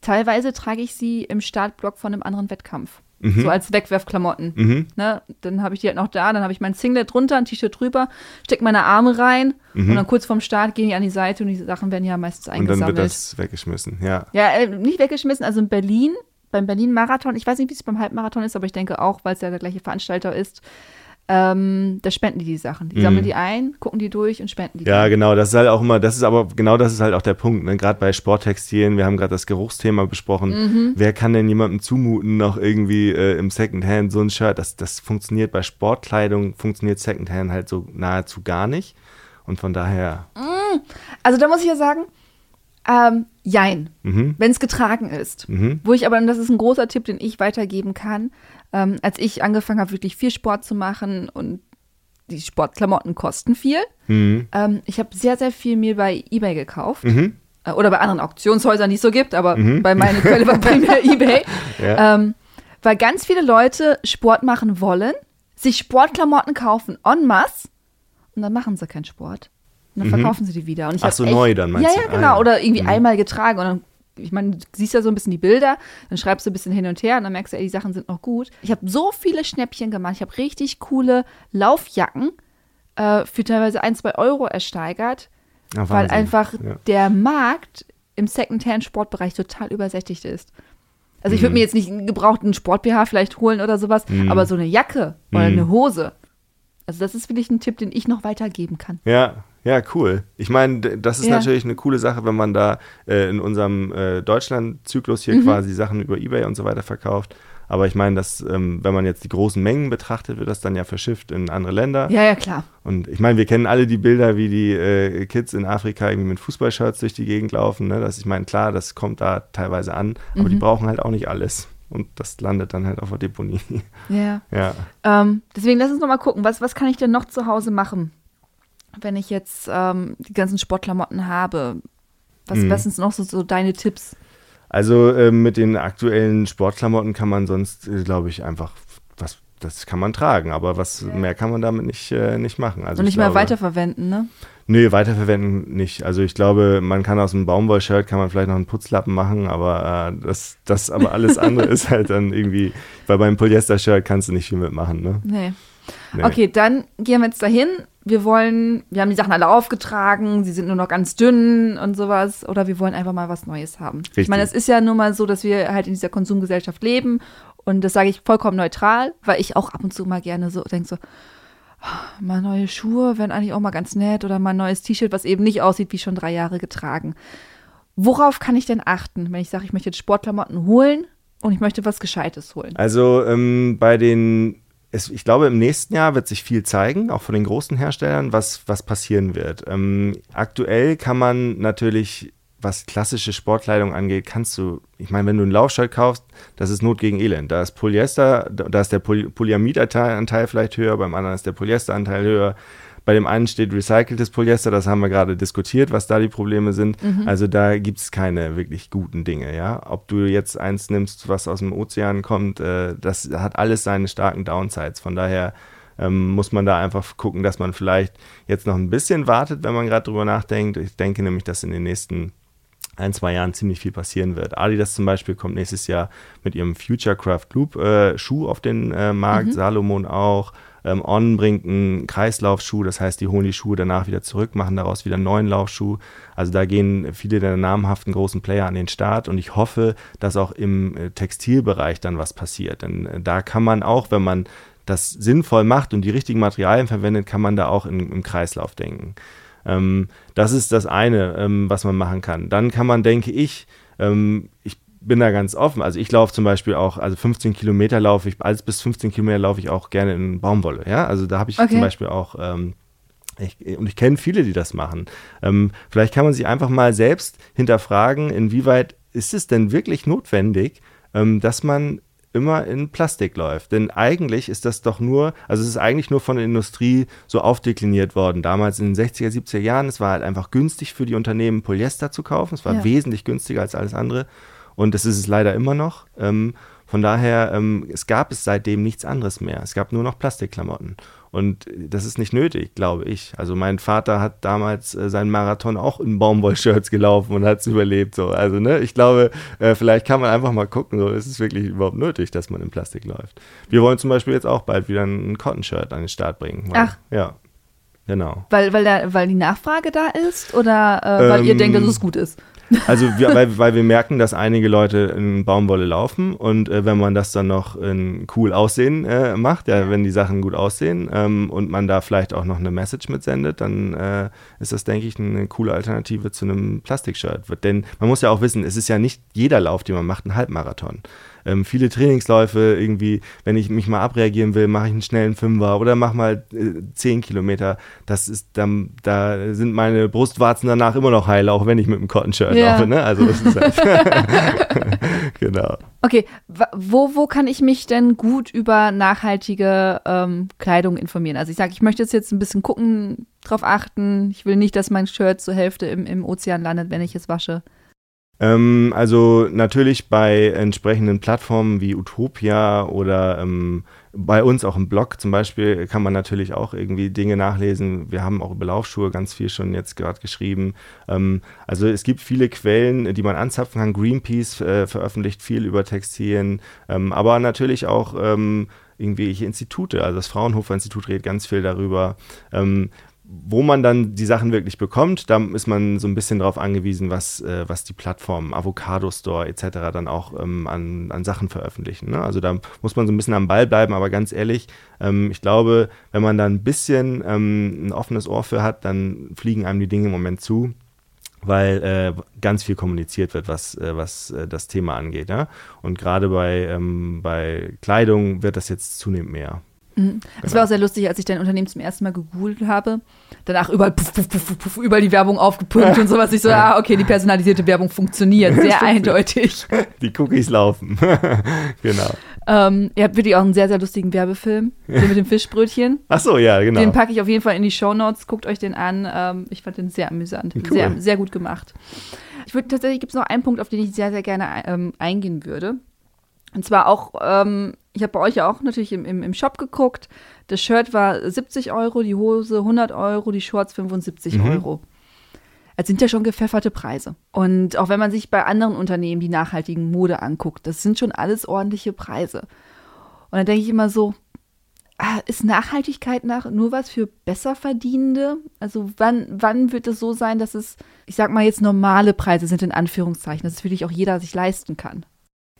Teilweise trage ich sie im Startblock von einem anderen Wettkampf. Mhm. So als Wegwerfklamotten. Mhm. Ne? Dann habe ich die halt noch da, dann habe ich mein Singlet drunter, ein T-Shirt drüber, stecke meine Arme rein und dann kurz vorm Start gehen die an die Seite und die Sachen werden ja meistens Mhm. Und dann eingesammelt. wird das weggeschmissen, ja. Ja, äh, nicht weggeschmissen. Also in Berlin, beim Berlin-Marathon, ich weiß nicht, wie es beim Halbmarathon ist, aber ich denke auch, weil es ja der gleiche Veranstalter ist, ähm, da spenden die die Sachen. Die Mhm. sammeln die ein, gucken die durch und spenden die. Ja, genau, das ist halt auch immer, das ist aber, genau das ist halt auch der Punkt, ne? gerade bei Sporttextilien, wir haben gerade das Geruchsthema besprochen, Mhm. wer kann denn jemandem zumuten, noch irgendwie äh, im Secondhand so ein Shirt, das, das funktioniert bei Sportkleidung, funktioniert Secondhand halt so nahezu gar nicht und von daher, Also da muss ich ja sagen, ähm, jein, mhm, wenn es getragen ist. mhm, Wo ich aber, und das ist ein großer Tipp, den ich weitergeben kann, ähm, als ich angefangen habe, wirklich viel Sport zu machen und die Sportklamotten kosten viel. mhm, Ähm, ich habe sehr, sehr viel mir bei Ebay gekauft. mhm, Äh, Oder bei anderen Auktionshäusern, die es so gibt, aber Mhm. bei meiner Quelle war bei mir <laughs> Ebay. ja, Ähm, weil ganz viele Leute Sport machen wollen, sich Sportklamotten kaufen en masse und dann machen sie keinen Sport. Und dann Mhm. verkaufen sie die wieder. Und ich Ach so, echt, neu dann meinst ja, du? Ja, Ah, genau. ja. Oder irgendwie Mhm. einmal getragen und dann, ich meine, du siehst ja so ein bisschen die Bilder, dann schreibst du ein bisschen hin und her und dann merkst du, ey, die Sachen sind noch gut. Ich habe so viele Schnäppchen gemacht. Ich habe richtig coole Laufjacken äh, für teilweise ein, zwei Euro ersteigert, Ja, weil einfach ja. der Markt im Secondhand-Sportbereich total übersättigt ist. Also ich würde Mhm. mir jetzt nicht einen gebrauchten Sport-BH vielleicht holen oder sowas, Mhm. aber so eine Jacke oder Mhm. eine Hose. Also das ist wirklich ein Tipp, den ich noch weitergeben kann. Ja, Ja, cool. Ich meine, das ist ja. natürlich eine coole Sache, wenn man da äh, in unserem äh, Deutschland-Zyklus hier mhm. quasi Sachen über Ebay und so weiter verkauft. Aber ich meine, dass, ähm, wenn man jetzt die großen Mengen betrachtet, wird das dann ja verschifft in andere Länder. Ja, ja, klar. Und ich meine, wir kennen alle die Bilder, wie die äh, Kids in Afrika irgendwie mit Fußballshirts durch die Gegend laufen. Ne? Das, ich meine, klar, das kommt da teilweise an, aber mhm. die brauchen halt auch nicht alles. Und das landet dann halt auf der Deponie. Ja. ja. Ähm, deswegen lass uns nochmal gucken, was, was kann ich denn noch zu Hause machen, wenn ich jetzt ähm, die ganzen Sportklamotten habe? Was, mhm. was sind noch so, so deine Tipps? Also äh, mit den aktuellen Sportklamotten kann man sonst, äh, glaube ich, einfach was, das kann man tragen, aber was ja. mehr kann man damit nicht, äh, nicht machen. Also Und nicht glaube, mehr weiterverwenden, ne? Nee, weiterverwenden nicht. Also ich glaube, man kann aus einem Baumwollshirt kann man vielleicht noch einen Putzlappen machen, aber äh, das, das aber alles andere ist halt dann irgendwie, weil beim Polyester-Shirt kannst du nicht viel mitmachen, ne? Nee. nee. Okay, dann gehen wir jetzt dahin wir wollen, wir haben die Sachen alle aufgetragen, sie sind nur noch ganz dünn und sowas, oder wir wollen einfach mal was Neues haben. Richtig. Ich meine, es ist ja nun mal so, dass wir halt in dieser Konsumgesellschaft leben und das sage ich vollkommen neutral, weil ich auch ab und zu mal gerne so denke so, oh, mal neue Schuhe wären eigentlich auch mal ganz nett oder mal ein neues T-Shirt, was eben nicht aussieht wie schon drei Jahre getragen. Worauf kann ich denn achten, wenn ich sage, ich möchte jetzt Sportklamotten holen und ich möchte was Gescheites holen? Also ähm, bei den es, ich glaube, im nächsten Jahr wird sich viel zeigen, auch von den großen Herstellern, was, was passieren wird. Ähm, aktuell kann man natürlich, was klassische Sportkleidung angeht, kannst du, ich meine, wenn du ein Laufshirt kaufst, das ist Not gegen Elend. Da ist Polyester, da ist der Poly Polyamidanteil vielleicht höher, beim anderen ist der Polyesteranteil höher. Bei dem einen steht recyceltes Polyester, das haben wir gerade diskutiert, was da die Probleme sind. Mhm. Also da gibt es keine wirklich guten Dinge, ja. Ob du jetzt eins nimmst, was aus dem Ozean kommt, äh, das hat alles seine starken Downsides. Von daher ähm, muss man da einfach gucken, dass man vielleicht jetzt noch ein bisschen wartet, wenn man gerade drüber nachdenkt. Ich denke nämlich, dass in den nächsten ein, zwei Jahren ziemlich viel passieren wird. Adidas zum Beispiel kommt nächstes Jahr mit ihrem Futurecraft Loop äh, Schuh auf den äh, Markt, mhm. Salomon auch. Ähm, On bringt einen Kreislaufschuh, das heißt, die holen die Schuhe danach wieder zurück, machen daraus wieder einen neuen Laufschuh. Also da gehen viele der namhaften großen Player an den Start und ich hoffe, dass auch im äh, Textilbereich dann was passiert. Denn äh, da kann man auch, wenn man das sinnvoll macht und die richtigen Materialien verwendet, kann man da auch in, im Kreislauf denken. Ähm, das ist das eine, ähm, was man machen kann. Dann kann man, denke ich, ähm, ich bin da ganz offen. Also ich laufe zum Beispiel auch, also 15 Kilometer laufe ich, alles bis 15 Kilometer laufe ich auch gerne in Baumwolle. Ja, also da habe ich okay. zum Beispiel auch ähm, ich, und ich kenne viele, die das machen. Ähm, vielleicht kann man sich einfach mal selbst hinterfragen, inwieweit ist es denn wirklich notwendig, ähm, dass man immer in Plastik läuft. Denn eigentlich ist das doch nur, also es ist eigentlich nur von der Industrie so aufdekliniert worden. Damals in den 60er, 70er Jahren, es war halt einfach günstig für die Unternehmen, Polyester zu kaufen. Es war ja. wesentlich günstiger als alles andere. Und das ist es leider immer noch. Ähm, von daher, ähm, es gab es seitdem nichts anderes mehr. Es gab nur noch Plastikklamotten. Und das ist nicht nötig, glaube ich. Also mein Vater hat damals äh, seinen Marathon auch in Baumwollshirts gelaufen und hat es überlebt. So. Also ne, ich glaube, äh, vielleicht kann man einfach mal gucken, so ist es wirklich überhaupt nötig, dass man in Plastik läuft. Wir wollen zum Beispiel jetzt auch bald wieder ein Cotton-Shirt an den Start bringen. Weil, Ach. Ja. Genau. Weil, weil, da, weil die Nachfrage da ist oder äh, weil ähm, ihr denkt, dass es gut ist? Also wir, weil, weil wir merken, dass einige Leute in Baumwolle laufen und äh, wenn man das dann noch in cool aussehen äh, macht, ja, wenn die Sachen gut aussehen ähm, und man da vielleicht auch noch eine Message mitsendet, dann äh, ist das, denke ich, eine coole Alternative zu einem Plastikshirt. Denn man muss ja auch wissen, es ist ja nicht jeder Lauf, den man macht, ein Halbmarathon ähm, viele Trainingsläufe irgendwie, wenn ich mich mal abreagieren will, mache ich einen schnellen Fünfer oder mache mal äh, zehn Kilometer. Das ist dann, da sind meine Brustwarzen danach immer noch heil, auch wenn ich mit einem Cotton-Shirt ja. laufe. Ne? Also das ist halt <laughs> genau. Okay, wo, wo kann ich mich denn gut über nachhaltige ähm, Kleidung informieren? Also ich sage, ich möchte jetzt, jetzt ein bisschen gucken, drauf achten. Ich will nicht, dass mein Shirt zur Hälfte im, im Ozean landet, wenn ich es wasche. Ähm, also natürlich bei entsprechenden Plattformen wie Utopia oder ähm, bei uns auch im Blog zum Beispiel kann man natürlich auch irgendwie Dinge nachlesen. Wir haben auch über Laufschuhe ganz viel schon jetzt gerade geschrieben. Ähm, also es gibt viele Quellen, die man anzapfen kann. Greenpeace äh, veröffentlicht viel über Textilien, ähm, aber natürlich auch ähm, irgendwelche Institute. Also das Fraunhofer Institut redet ganz viel darüber. Ähm, wo man dann die Sachen wirklich bekommt, da ist man so ein bisschen darauf angewiesen, was, äh, was die Plattformen, Avocado Store etc. dann auch ähm, an, an Sachen veröffentlichen. Ne? Also da muss man so ein bisschen am Ball bleiben, aber ganz ehrlich, ähm, ich glaube, wenn man da ein bisschen ähm, ein offenes Ohr für hat, dann fliegen einem die Dinge im Moment zu weil äh, ganz viel kommuniziert wird, was, äh, was äh, das Thema angeht. Ja? Und gerade bei, ähm, bei Kleidung wird das jetzt zunehmend mehr. Mhm. Es genau. war auch sehr lustig, als ich dein Unternehmen zum ersten Mal gegoogelt habe. Danach überall, puff, puff, puff, puff, überall die Werbung aufgepumpt und sowas. Ich so, ah, okay, die personalisierte Werbung funktioniert. <laughs> Sehr eindeutig. Die Cookies laufen. <laughs> genau. Ähm, ihr habt wirklich auch einen sehr, sehr lustigen Werbefilm. Den mit dem Fischbrötchen. Ach so, ja, genau. Den packe ich auf jeden Fall in die Show Notes. Guckt euch den an. Ähm, ich fand den sehr amüsant. Cool. Sehr, sehr gut gemacht. Ich würde tatsächlich, gibt es noch einen Punkt, auf den ich sehr, sehr gerne ähm, eingehen würde. Und zwar auch, ähm, ich habe bei euch ja auch natürlich im, im, im Shop geguckt. Das Shirt war 70 Euro, die Hose 100 Euro, die Shorts 75 mhm. Euro. Es sind ja schon gepfefferte Preise. Und auch wenn man sich bei anderen Unternehmen die nachhaltigen Mode anguckt, das sind schon alles ordentliche Preise. Und dann denke ich immer so, ah, ist Nachhaltigkeit nach nur was für Besserverdienende? Also wann, wann wird es so sein, dass es, ich sag mal jetzt normale Preise sind in Anführungszeichen, dass es wirklich auch jeder sich leisten kann?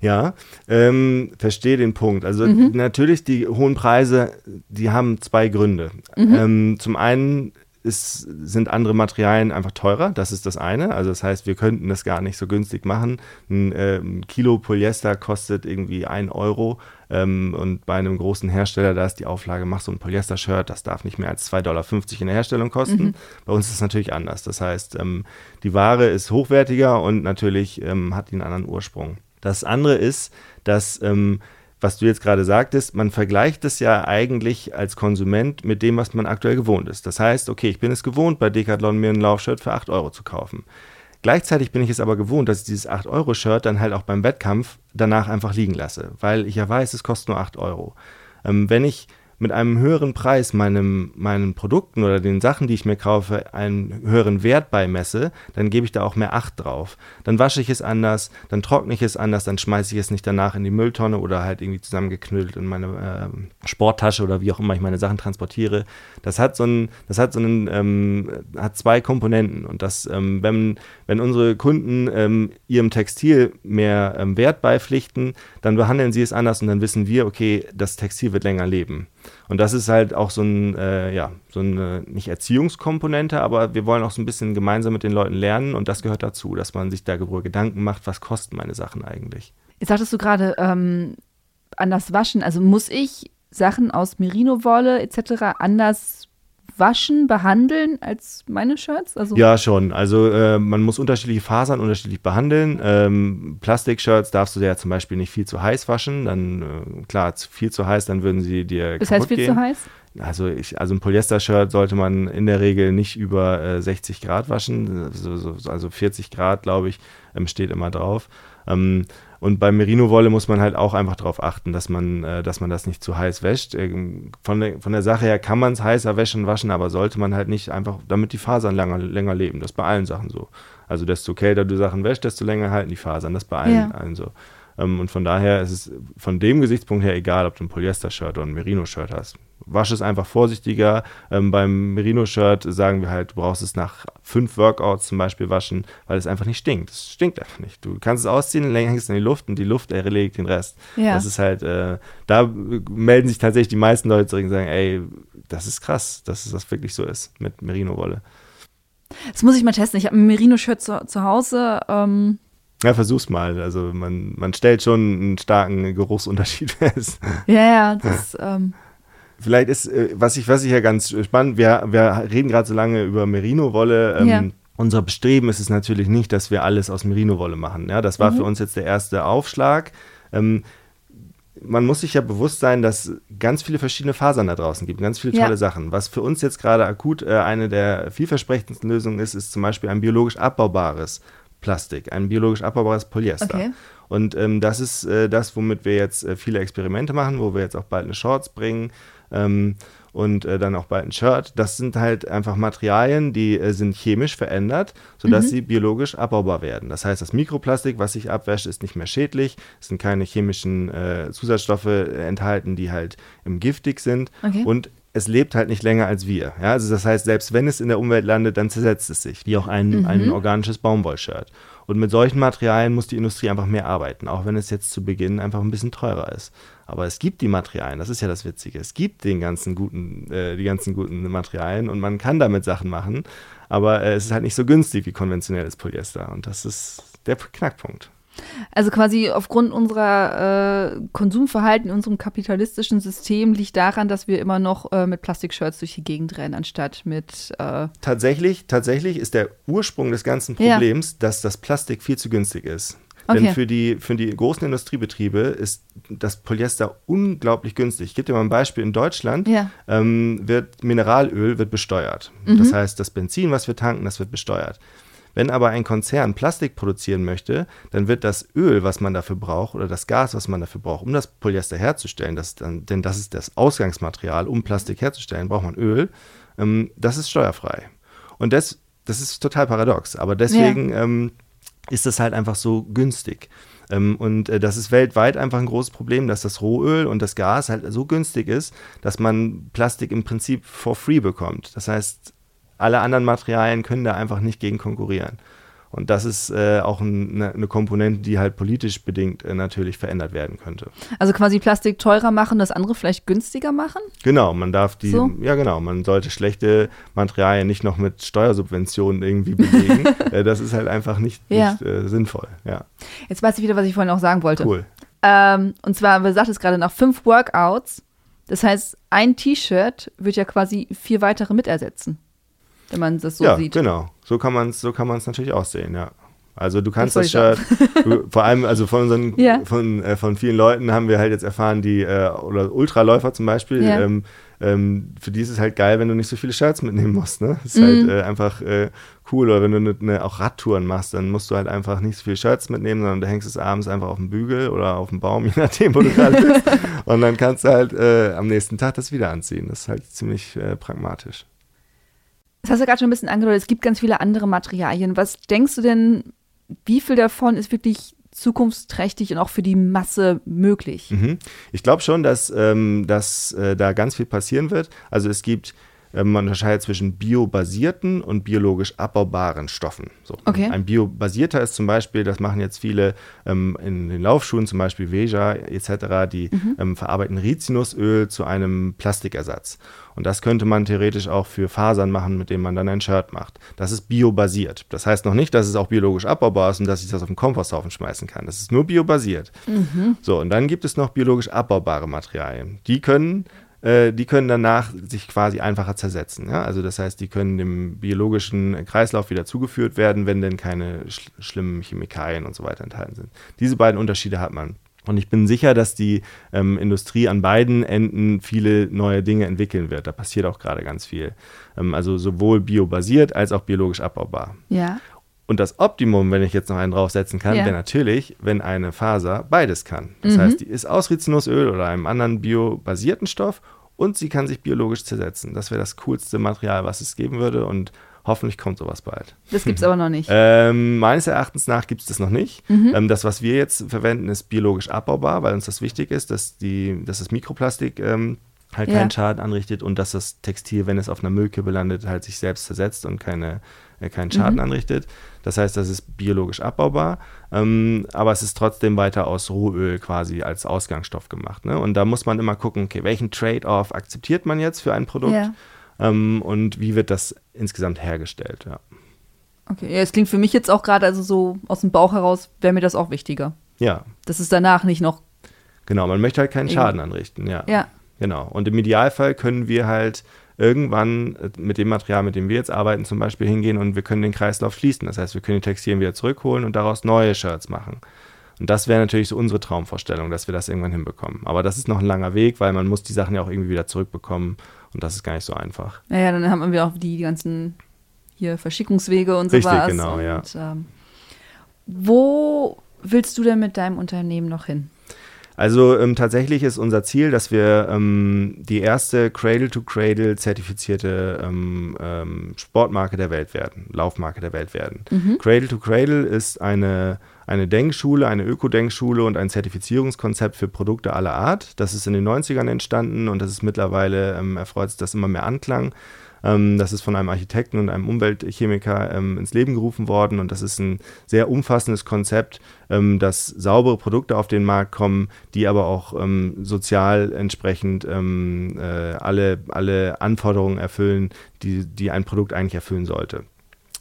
Ja, ähm, verstehe den Punkt. Also mhm. natürlich, die hohen Preise, die haben zwei Gründe. Mhm. Ähm, zum einen ist, sind andere Materialien einfach teurer, das ist das eine. Also das heißt, wir könnten das gar nicht so günstig machen. Ein, äh, Kilo Polyester kostet irgendwie ein Euro ähm, und bei einem großen Hersteller, da ist die Auflage, mach so ein Polyester-Shirt, das darf nicht mehr als 2,50 Dollar in der Herstellung kosten. Mhm. Bei uns ist es natürlich anders. Das heißt, ähm, die Ware ist hochwertiger und natürlich ähm, hat die einen anderen Ursprung. Das andere ist, dass ähm, was du jetzt gerade sagtest, man vergleicht es ja eigentlich als Konsument mit dem, was man aktuell gewohnt ist. Das heißt, okay, ich bin es gewohnt, bei Decathlon mir ein Laufshirt für 8 Euro zu kaufen. Gleichzeitig bin ich es aber gewohnt, dass ich dieses 8-Euro-Shirt dann halt auch beim Wettkampf danach einfach liegen lasse, weil ich ja weiß, es kostet nur 8 Euro. Ähm, wenn ich mit einem höheren Preis meinem, meinen Produkten oder den Sachen, die ich mir kaufe, einen höheren Wert beimesse, dann gebe ich da auch mehr Acht drauf. Dann wasche ich es anders, dann trockne ich es anders, dann schmeiße ich es nicht danach in die Mülltonne oder halt irgendwie zusammengeknüllt in meine äh, Sporttasche oder wie auch immer ich meine Sachen transportiere. Das hat so einen, das hat so einen, ähm, hat zwei Komponenten und das, ähm, wenn, wenn unsere Kunden ähm, ihrem Textil mehr ähm, Wert beipflichten, dann behandeln sie es anders und dann wissen wir, okay, das Textil wird länger leben. Und das ist halt auch so ein, äh, ja, so eine, nicht Erziehungskomponente, aber wir wollen auch so ein bisschen gemeinsam mit den Leuten lernen und das gehört dazu, dass man sich da Gedanken macht, was kosten meine Sachen eigentlich. Jetzt sagtest du gerade, ähm, anders waschen. Also muss ich Sachen aus Merino-Wolle etc. anders waschen, behandeln als meine Shirts? Also ja, schon. Also äh, man muss unterschiedliche Fasern unterschiedlich behandeln. Ähm, Plastik-Shirts darfst du ja zum Beispiel nicht viel zu heiß waschen. Dann, äh, klar, viel zu heiß, dann würden sie dir Das heißt viel gehen. zu heiß? Also, ich, also ein Polyester-Shirt sollte man in der Regel nicht über äh, 60 Grad waschen. So, so, also 40 Grad, glaube ich, ähm, steht immer drauf. Ähm, und bei Merino-Wolle muss man halt auch einfach darauf achten, dass man, äh, dass man das nicht zu heiß wäscht. Ähm, von, der, von der Sache her kann man es heißer wäschen, waschen, aber sollte man halt nicht einfach, damit die Fasern länger, länger leben. Das ist bei allen Sachen so. Also desto kälter du Sachen wäschst, desto länger halten die Fasern. Das ist bei allen, ja. allen so. Ähm, und von daher ist es von dem Gesichtspunkt her egal, ob du ein Polyester-Shirt oder ein Merino-Shirt hast. Wasch es einfach vorsichtiger. Ähm, beim Merino-Shirt sagen wir halt, du brauchst es nach fünf Workouts zum Beispiel waschen, weil es einfach nicht stinkt. Es stinkt einfach nicht. Du kannst es ausziehen, hängst es in die Luft und die Luft erledigt den Rest. Ja. Das ist halt, äh, da melden sich tatsächlich die meisten Leute zurück und sagen, ey, das ist krass, dass das wirklich so ist mit Merino-Wolle. Das muss ich mal testen. Ich habe ein Merino-Shirt zu, zu Hause. Ähm ja, versuch's mal. Also man, man stellt schon einen starken Geruchsunterschied <laughs> fest. Ja, ja, das. Ähm Vielleicht ist, äh, was ich, was ich ja ganz spannend, wir, wir reden gerade so lange über Merino-Wolle. Ähm, ja. Unser Bestreben ist es natürlich nicht, dass wir alles aus Merino-Wolle machen. Ja, das war mhm. für uns jetzt der erste Aufschlag. Ähm, man muss sich ja bewusst sein, dass ganz viele verschiedene Fasern da draußen gibt, ganz viele tolle ja. Sachen. Was für uns jetzt gerade akut äh, eine der vielversprechendsten Lösungen ist, ist zum Beispiel ein biologisch abbaubares Plastik, ein biologisch abbaubares Polyester. Okay. Und ähm, das ist äh, das, womit wir jetzt äh, viele Experimente machen, wo wir jetzt auch bald eine Shorts bringen ähm, und äh, dann auch bald ein Shirt. Das sind halt einfach Materialien, die äh, sind chemisch verändert, sodass mhm. sie biologisch abbaubar werden. Das heißt, das Mikroplastik, was sich abwäscht, ist nicht mehr schädlich. Es sind keine chemischen äh, Zusatzstoffe enthalten, die halt giftig sind. Okay. Und es lebt halt nicht länger als wir. Ja, also das heißt, selbst wenn es in der Umwelt landet, dann zersetzt es sich, wie auch ein, mhm. ein organisches Baumwollshirt. Und mit solchen Materialien muss die Industrie einfach mehr arbeiten, auch wenn es jetzt zu Beginn einfach ein bisschen teurer ist. Aber es gibt die Materialien, das ist ja das Witzige. Es gibt den ganzen guten, äh, die ganzen guten Materialien und man kann damit Sachen machen, aber äh, es ist halt nicht so günstig wie konventionelles Polyester. Und das ist der Knackpunkt. Also quasi aufgrund unserer äh, Konsumverhalten in unserem kapitalistischen System liegt daran, dass wir immer noch äh, mit Plastikshirts durch die Gegend rennen, anstatt mit. Äh tatsächlich, tatsächlich ist der Ursprung des ganzen Problems, ja. dass das Plastik viel zu günstig ist. Okay. Denn für die, für die großen Industriebetriebe ist das Polyester unglaublich günstig. Ich gebe dir mal ein Beispiel. In Deutschland ja. ähm, wird Mineralöl wird besteuert. Mhm. Das heißt, das Benzin, was wir tanken, das wird besteuert. Wenn aber ein Konzern Plastik produzieren möchte, dann wird das Öl, was man dafür braucht, oder das Gas, was man dafür braucht, um das Polyester herzustellen, das dann, denn das ist das Ausgangsmaterial, um Plastik herzustellen, braucht man Öl, ähm, das ist steuerfrei. Und das, das ist total paradox, aber deswegen ja. ähm, ist das halt einfach so günstig. Ähm, und äh, das ist weltweit einfach ein großes Problem, dass das Rohöl und das Gas halt so günstig ist, dass man Plastik im Prinzip for free bekommt. Das heißt, alle anderen Materialien können da einfach nicht gegen konkurrieren. Und das ist äh, auch ein, eine, eine, Komponente, die halt politisch bedingt äh, natürlich verändert werden könnte. Also quasi Plastik teurer machen, das andere vielleicht günstiger machen? Genau, man darf die, so? ja genau, man sollte schlechte Materialien nicht noch mit Steuersubventionen irgendwie belegen. <laughs> äh, das ist halt einfach nicht, ja. nicht äh, sinnvoll, ja. Jetzt weiß ich wieder, was ich vorhin auch sagen wollte. Cool. Ähm, und zwar, wir sagten es gerade, nach fünf Workouts, das heißt, ein T-Shirt wird ja quasi vier weitere mitersetzen wenn man das so ja, sieht. Genau, so kann man es so natürlich auch sehen, ja. Also du kannst das, das Shirt, vor allem also von unseren, ja. von, äh, von vielen Leuten haben wir halt jetzt erfahren, die äh, oder Ultraläufer zum Beispiel, ja. ähm, ähm, für die ist es halt geil, wenn du nicht so viele Shirts mitnehmen musst. Ne? Das ist halt, mhm. halt äh, einfach äh, cool. Oder wenn du ne, ne, auch Radtouren machst, dann musst du halt einfach nicht so viele Shirts mitnehmen, sondern du hängst es abends einfach auf dem Bügel oder auf dem Baum, <laughs> je nachdem, wo du gerade bist. <laughs> Und dann kannst du halt äh, am nächsten Tag das wieder anziehen. Das ist halt ziemlich äh, pragmatisch. Das hast du gerade schon ein bisschen angedeutet, es gibt ganz viele andere Materialien. Was denkst du denn, wie viel davon ist wirklich zukunftsträchtig und auch für die Masse möglich? Mhm. Ich glaube schon, dass, ähm, dass äh, da ganz viel passieren wird. Also es gibt man unterscheidet zwischen biobasierten und biologisch abbaubaren Stoffen. So. Okay. Ein biobasierter ist zum Beispiel, das machen jetzt viele ähm, in den Laufschuhen, zum Beispiel Veja etc., die mhm. ähm, verarbeiten Rizinusöl zu einem Plastikersatz. Und das könnte man theoretisch auch für Fasern machen, mit denen man dann ein Shirt macht. Das ist biobasiert. Das heißt noch nicht, dass es auch biologisch abbaubar ist und dass ich das auf den Komposthaufen schmeißen kann. Das ist nur biobasiert. Mhm. So, und dann gibt es noch biologisch abbaubare Materialien. Die können äh, die können danach sich quasi einfacher zersetzen. Ja? Also das heißt, die können dem biologischen Kreislauf wieder zugeführt werden, wenn denn keine sch schlimmen Chemikalien und so weiter enthalten sind. Diese beiden Unterschiede hat man. Und ich bin sicher, dass die ähm, Industrie an beiden Enden viele neue Dinge entwickeln wird. Da passiert auch gerade ganz viel. Ähm, also sowohl biobasiert als auch biologisch abbaubar. Ja. Und das Optimum, wenn ich jetzt noch einen draufsetzen kann, ja. wäre natürlich, wenn eine Faser beides kann. Das mhm. heißt, die ist aus Rizinusöl oder einem anderen biobasierten Stoff und sie kann sich biologisch zersetzen. Das wäre das coolste Material, was es geben würde und hoffentlich kommt sowas bald. Das gibt es aber noch nicht. <laughs> Ähm, meines Erachtens nach gibt es das noch nicht. Mhm. Ähm, das, was wir jetzt verwenden, ist biologisch abbaubar, weil uns das wichtig ist, dass, die, dass das Mikroplastik ähm, halt ja. keinen Schaden anrichtet und dass das Textil, wenn es auf einer Müllkippe landet, halt sich selbst zersetzt und keine, äh, keinen Schaden mhm. anrichtet. Das heißt, das ist biologisch abbaubar, ähm, aber es ist trotzdem weiter aus Rohöl quasi als Ausgangsstoff gemacht. Ne? Und da muss man immer gucken, okay, welchen Trade-off akzeptiert man jetzt für ein Produkt ja. ähm, und wie wird das insgesamt hergestellt. Ja. Okay, ja, es klingt für mich jetzt auch gerade, also so aus dem Bauch heraus, wäre mir das auch wichtiger. Ja. Das ist danach nicht noch. Genau, man möchte halt keinen Schaden anrichten, ja. Ja. Genau. Und im Idealfall können wir halt irgendwann äh, mit dem Material, mit dem wir jetzt arbeiten, zum Beispiel hingehen und wir können den Kreislauf schließen. Das heißt, wir können die Textilien wieder zurückholen und daraus neue Shirts machen. Und das wäre natürlich so unsere Traumvorstellung, dass wir das irgendwann hinbekommen. Aber das ist noch ein langer Weg, weil man muss die Sachen ja auch irgendwie wieder zurückbekommen und das ist gar nicht so einfach. Ja, ja dann haben wir auch die ganzen hier Verschickungswege und sowas. Richtig, genau, und, ja. Ähm, wo willst du denn mit deinem Unternehmen noch hin? Also ähm, tatsächlich ist unser Ziel, dass wir ähm, die erste Cradle-to-Cradle zertifizierte ähm, ähm, Sportmarke der Welt werden, Laufmarke der Welt werden. Mhm. Cradle-to-Cradle ist eine, eine Denkschule, eine Ökodenkschule und ein Zertifizierungskonzept für Produkte aller Art. Das ist in den 90ern entstanden und das ist mittlerweile, ähm, erfreut sich das immer mehr Anklang. Ähm, das ist von einem Architekten und einem Umweltchemiker ähm, ins Leben gerufen worden und das ist ein sehr umfassendes Konzept, ähm, dass saubere Produkte auf den Markt kommen, die aber auch ähm, sozial entsprechend ähm, äh, alle, alle Anforderungen erfüllen, die, die ein Produkt eigentlich erfüllen sollte.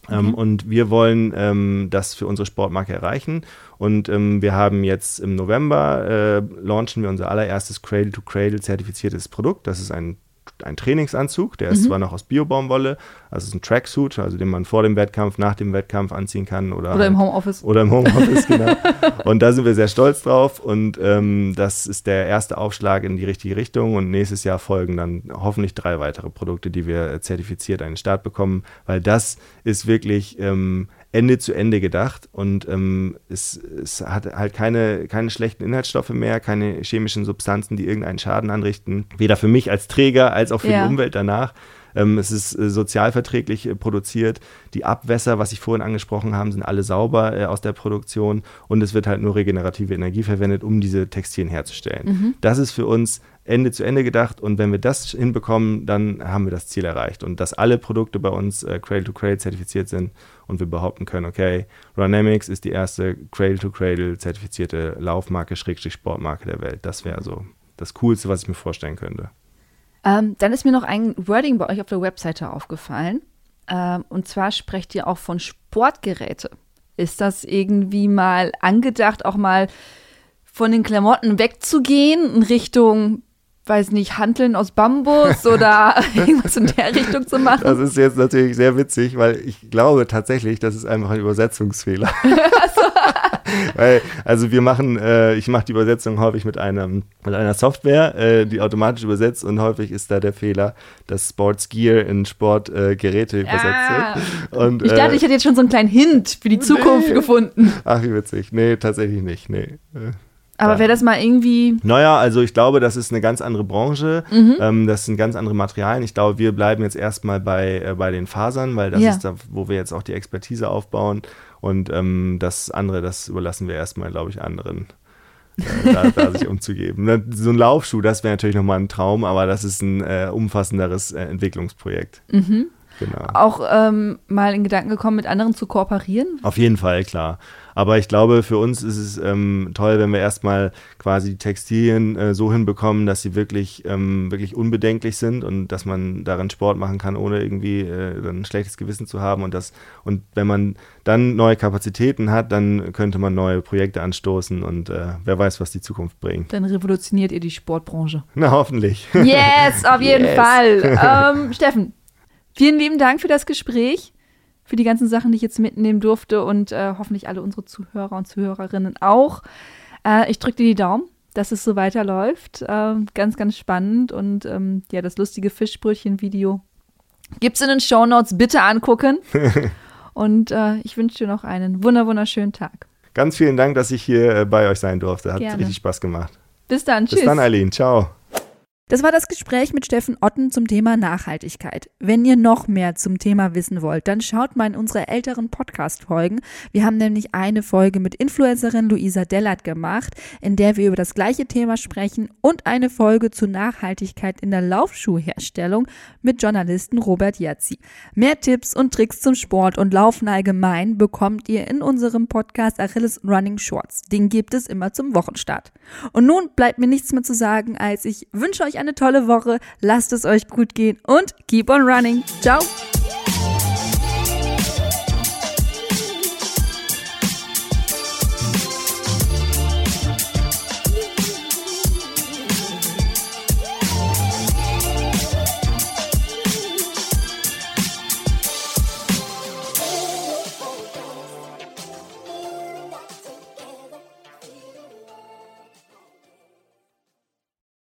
Okay. Ähm, und wir wollen ähm, das für unsere Sportmarke erreichen. Und ähm, wir haben jetzt im November äh, launchen wir unser allererstes Cradle-to-Cradle zertifiziertes Produkt. Das ist ein ein Trainingsanzug, der ist mhm. zwar noch aus Biobaumwolle, also ist ein Tracksuit, also den man vor dem Wettkampf, nach dem Wettkampf anziehen kann. Oder, oder im Homeoffice. Oder im Homeoffice, genau. <laughs> Und da sind wir sehr stolz drauf und ähm, das ist der erste Aufschlag in die richtige Richtung und nächstes Jahr folgen dann hoffentlich drei weitere Produkte, die wir zertifiziert einen Start bekommen, weil das ist wirklich ähm, Ende zu Ende gedacht und ähm, es, es, hat halt keine, keine schlechten Inhaltsstoffe mehr, keine chemischen Substanzen, die irgendeinen Schaden anrichten, weder für mich als Träger als auch für ja. die Umwelt danach. Ähm, es ist äh, sozialverträglich äh, produziert. Die Abwässer, was ich vorhin angesprochen habe, sind alle sauber äh, aus der Produktion und es wird halt nur regenerative Energie verwendet, um diese Textilien herzustellen. Mhm. Das ist für uns Ende zu Ende gedacht und wenn wir das hinbekommen, dann haben wir das Ziel erreicht und dass alle Produkte bei uns äh, Cradle to Cradle zertifiziert sind und wir behaupten können, okay, Runamics ist die erste Cradle to Cradle zertifizierte Laufmarke, Schrägstrich Sportmarke der Welt. Das wäre so das Coolste, was ich mir vorstellen könnte. Ähm, dann ist mir noch ein Wording bei euch auf der Webseite aufgefallen. Ähm, und zwar sprecht ihr auch von Sportgeräte. Ist das irgendwie mal angedacht, auch mal von den Klamotten wegzugehen in Richtung weiß nicht, Hanteln aus Bambus oder <laughs> irgendwas in der Richtung zu machen. Das ist jetzt natürlich sehr witzig, weil ich glaube tatsächlich, das ist einfach ein Übersetzungsfehler. <laughs> <laughs> weil, also wir machen, äh, ich mache die Übersetzung häufig mit einem mit einer Software, äh, die automatisch übersetzt und häufig ist da der Fehler, dass Sports Gear in Sportgeräte äh, übersetzt ah. Und, ich dachte, äh, ich hätte jetzt schon so einen kleinen Hint für die Zukunft nee. gefunden. Ach, wie witzig. Nee, tatsächlich nicht. Nee. Aber wäre das mal irgendwie. Naja, also ich glaube, das ist eine ganz andere Branche. Mhm. Ähm, das sind ganz andere Materialien. Ich glaube, wir bleiben jetzt erstmal bei, äh, bei den Fasern, weil das ja. ist da, wo wir jetzt auch die Expertise aufbauen. Und ähm, das andere, das überlassen wir erstmal, glaube ich, anderen. Äh, da, da, sich <laughs> umzugeben. Ne, so ein Laufschuh, das wäre natürlich nochmal ein Traum, aber das ist ein äh, umfassenderes äh, Entwicklungsprojekt. Mhm. Genau. Auch ähm, mal in Gedanken gekommen, mit anderen zu kooperieren? Auf jeden Fall, klar. Aber ich glaube, für uns ist es ähm, toll, wenn wir erstmal quasi die Textilien äh, so hinbekommen, dass sie wirklich, ähm, wirklich unbedenklich sind und dass man darin Sport machen kann, ohne irgendwie äh, ein schlechtes Gewissen zu haben. Und, das, und wenn man dann neue Kapazitäten hat, dann könnte man neue Projekte anstoßen und äh, wer weiß, was die Zukunft bringt. Dann revolutioniert ihr die Sportbranche. Na, hoffentlich. Yes, auf jeden yes. Fall. <laughs> Ähm, Steffen, vielen lieben Dank für das Gespräch für die ganzen Sachen, die ich jetzt mitnehmen durfte und äh, hoffentlich alle unsere Zuhörer und Zuhörerinnen auch. Äh, ich drücke dir die Daumen, dass es so weiterläuft. Äh, ganz, ganz spannend und ähm, ja, das lustige Fischbrötchen-Video gibt es in den Show Notes. Bitte angucken. <laughs> und äh, ich wünsche dir noch einen wunder wunderschönen Tag. Ganz vielen Dank, dass ich hier äh, bei euch sein durfte. Hat Gerne. richtig Spaß gemacht. Bis dann. Bis dann, Eileen. Ciao. Das war das Gespräch mit Steffen Otten zum Thema Nachhaltigkeit. Wenn ihr noch mehr zum Thema wissen wollt, dann schaut mal in unsere älteren Podcast-Folgen. Wir haben nämlich eine Folge mit Influencerin Luisa Dellert gemacht, in der wir über das gleiche Thema sprechen und eine Folge zu Nachhaltigkeit in der Laufschuhherstellung mit Journalisten Robert Jazzi. Mehr Tipps und Tricks zum Sport und Laufen allgemein bekommt ihr in unserem Podcast Achilles Running Shorts. Den gibt es immer zum Wochenstart. Und nun bleibt mir nichts mehr zu sagen, als ich wünsche euch eine tolle Woche, lasst es euch gut gehen und keep on running. Ciao!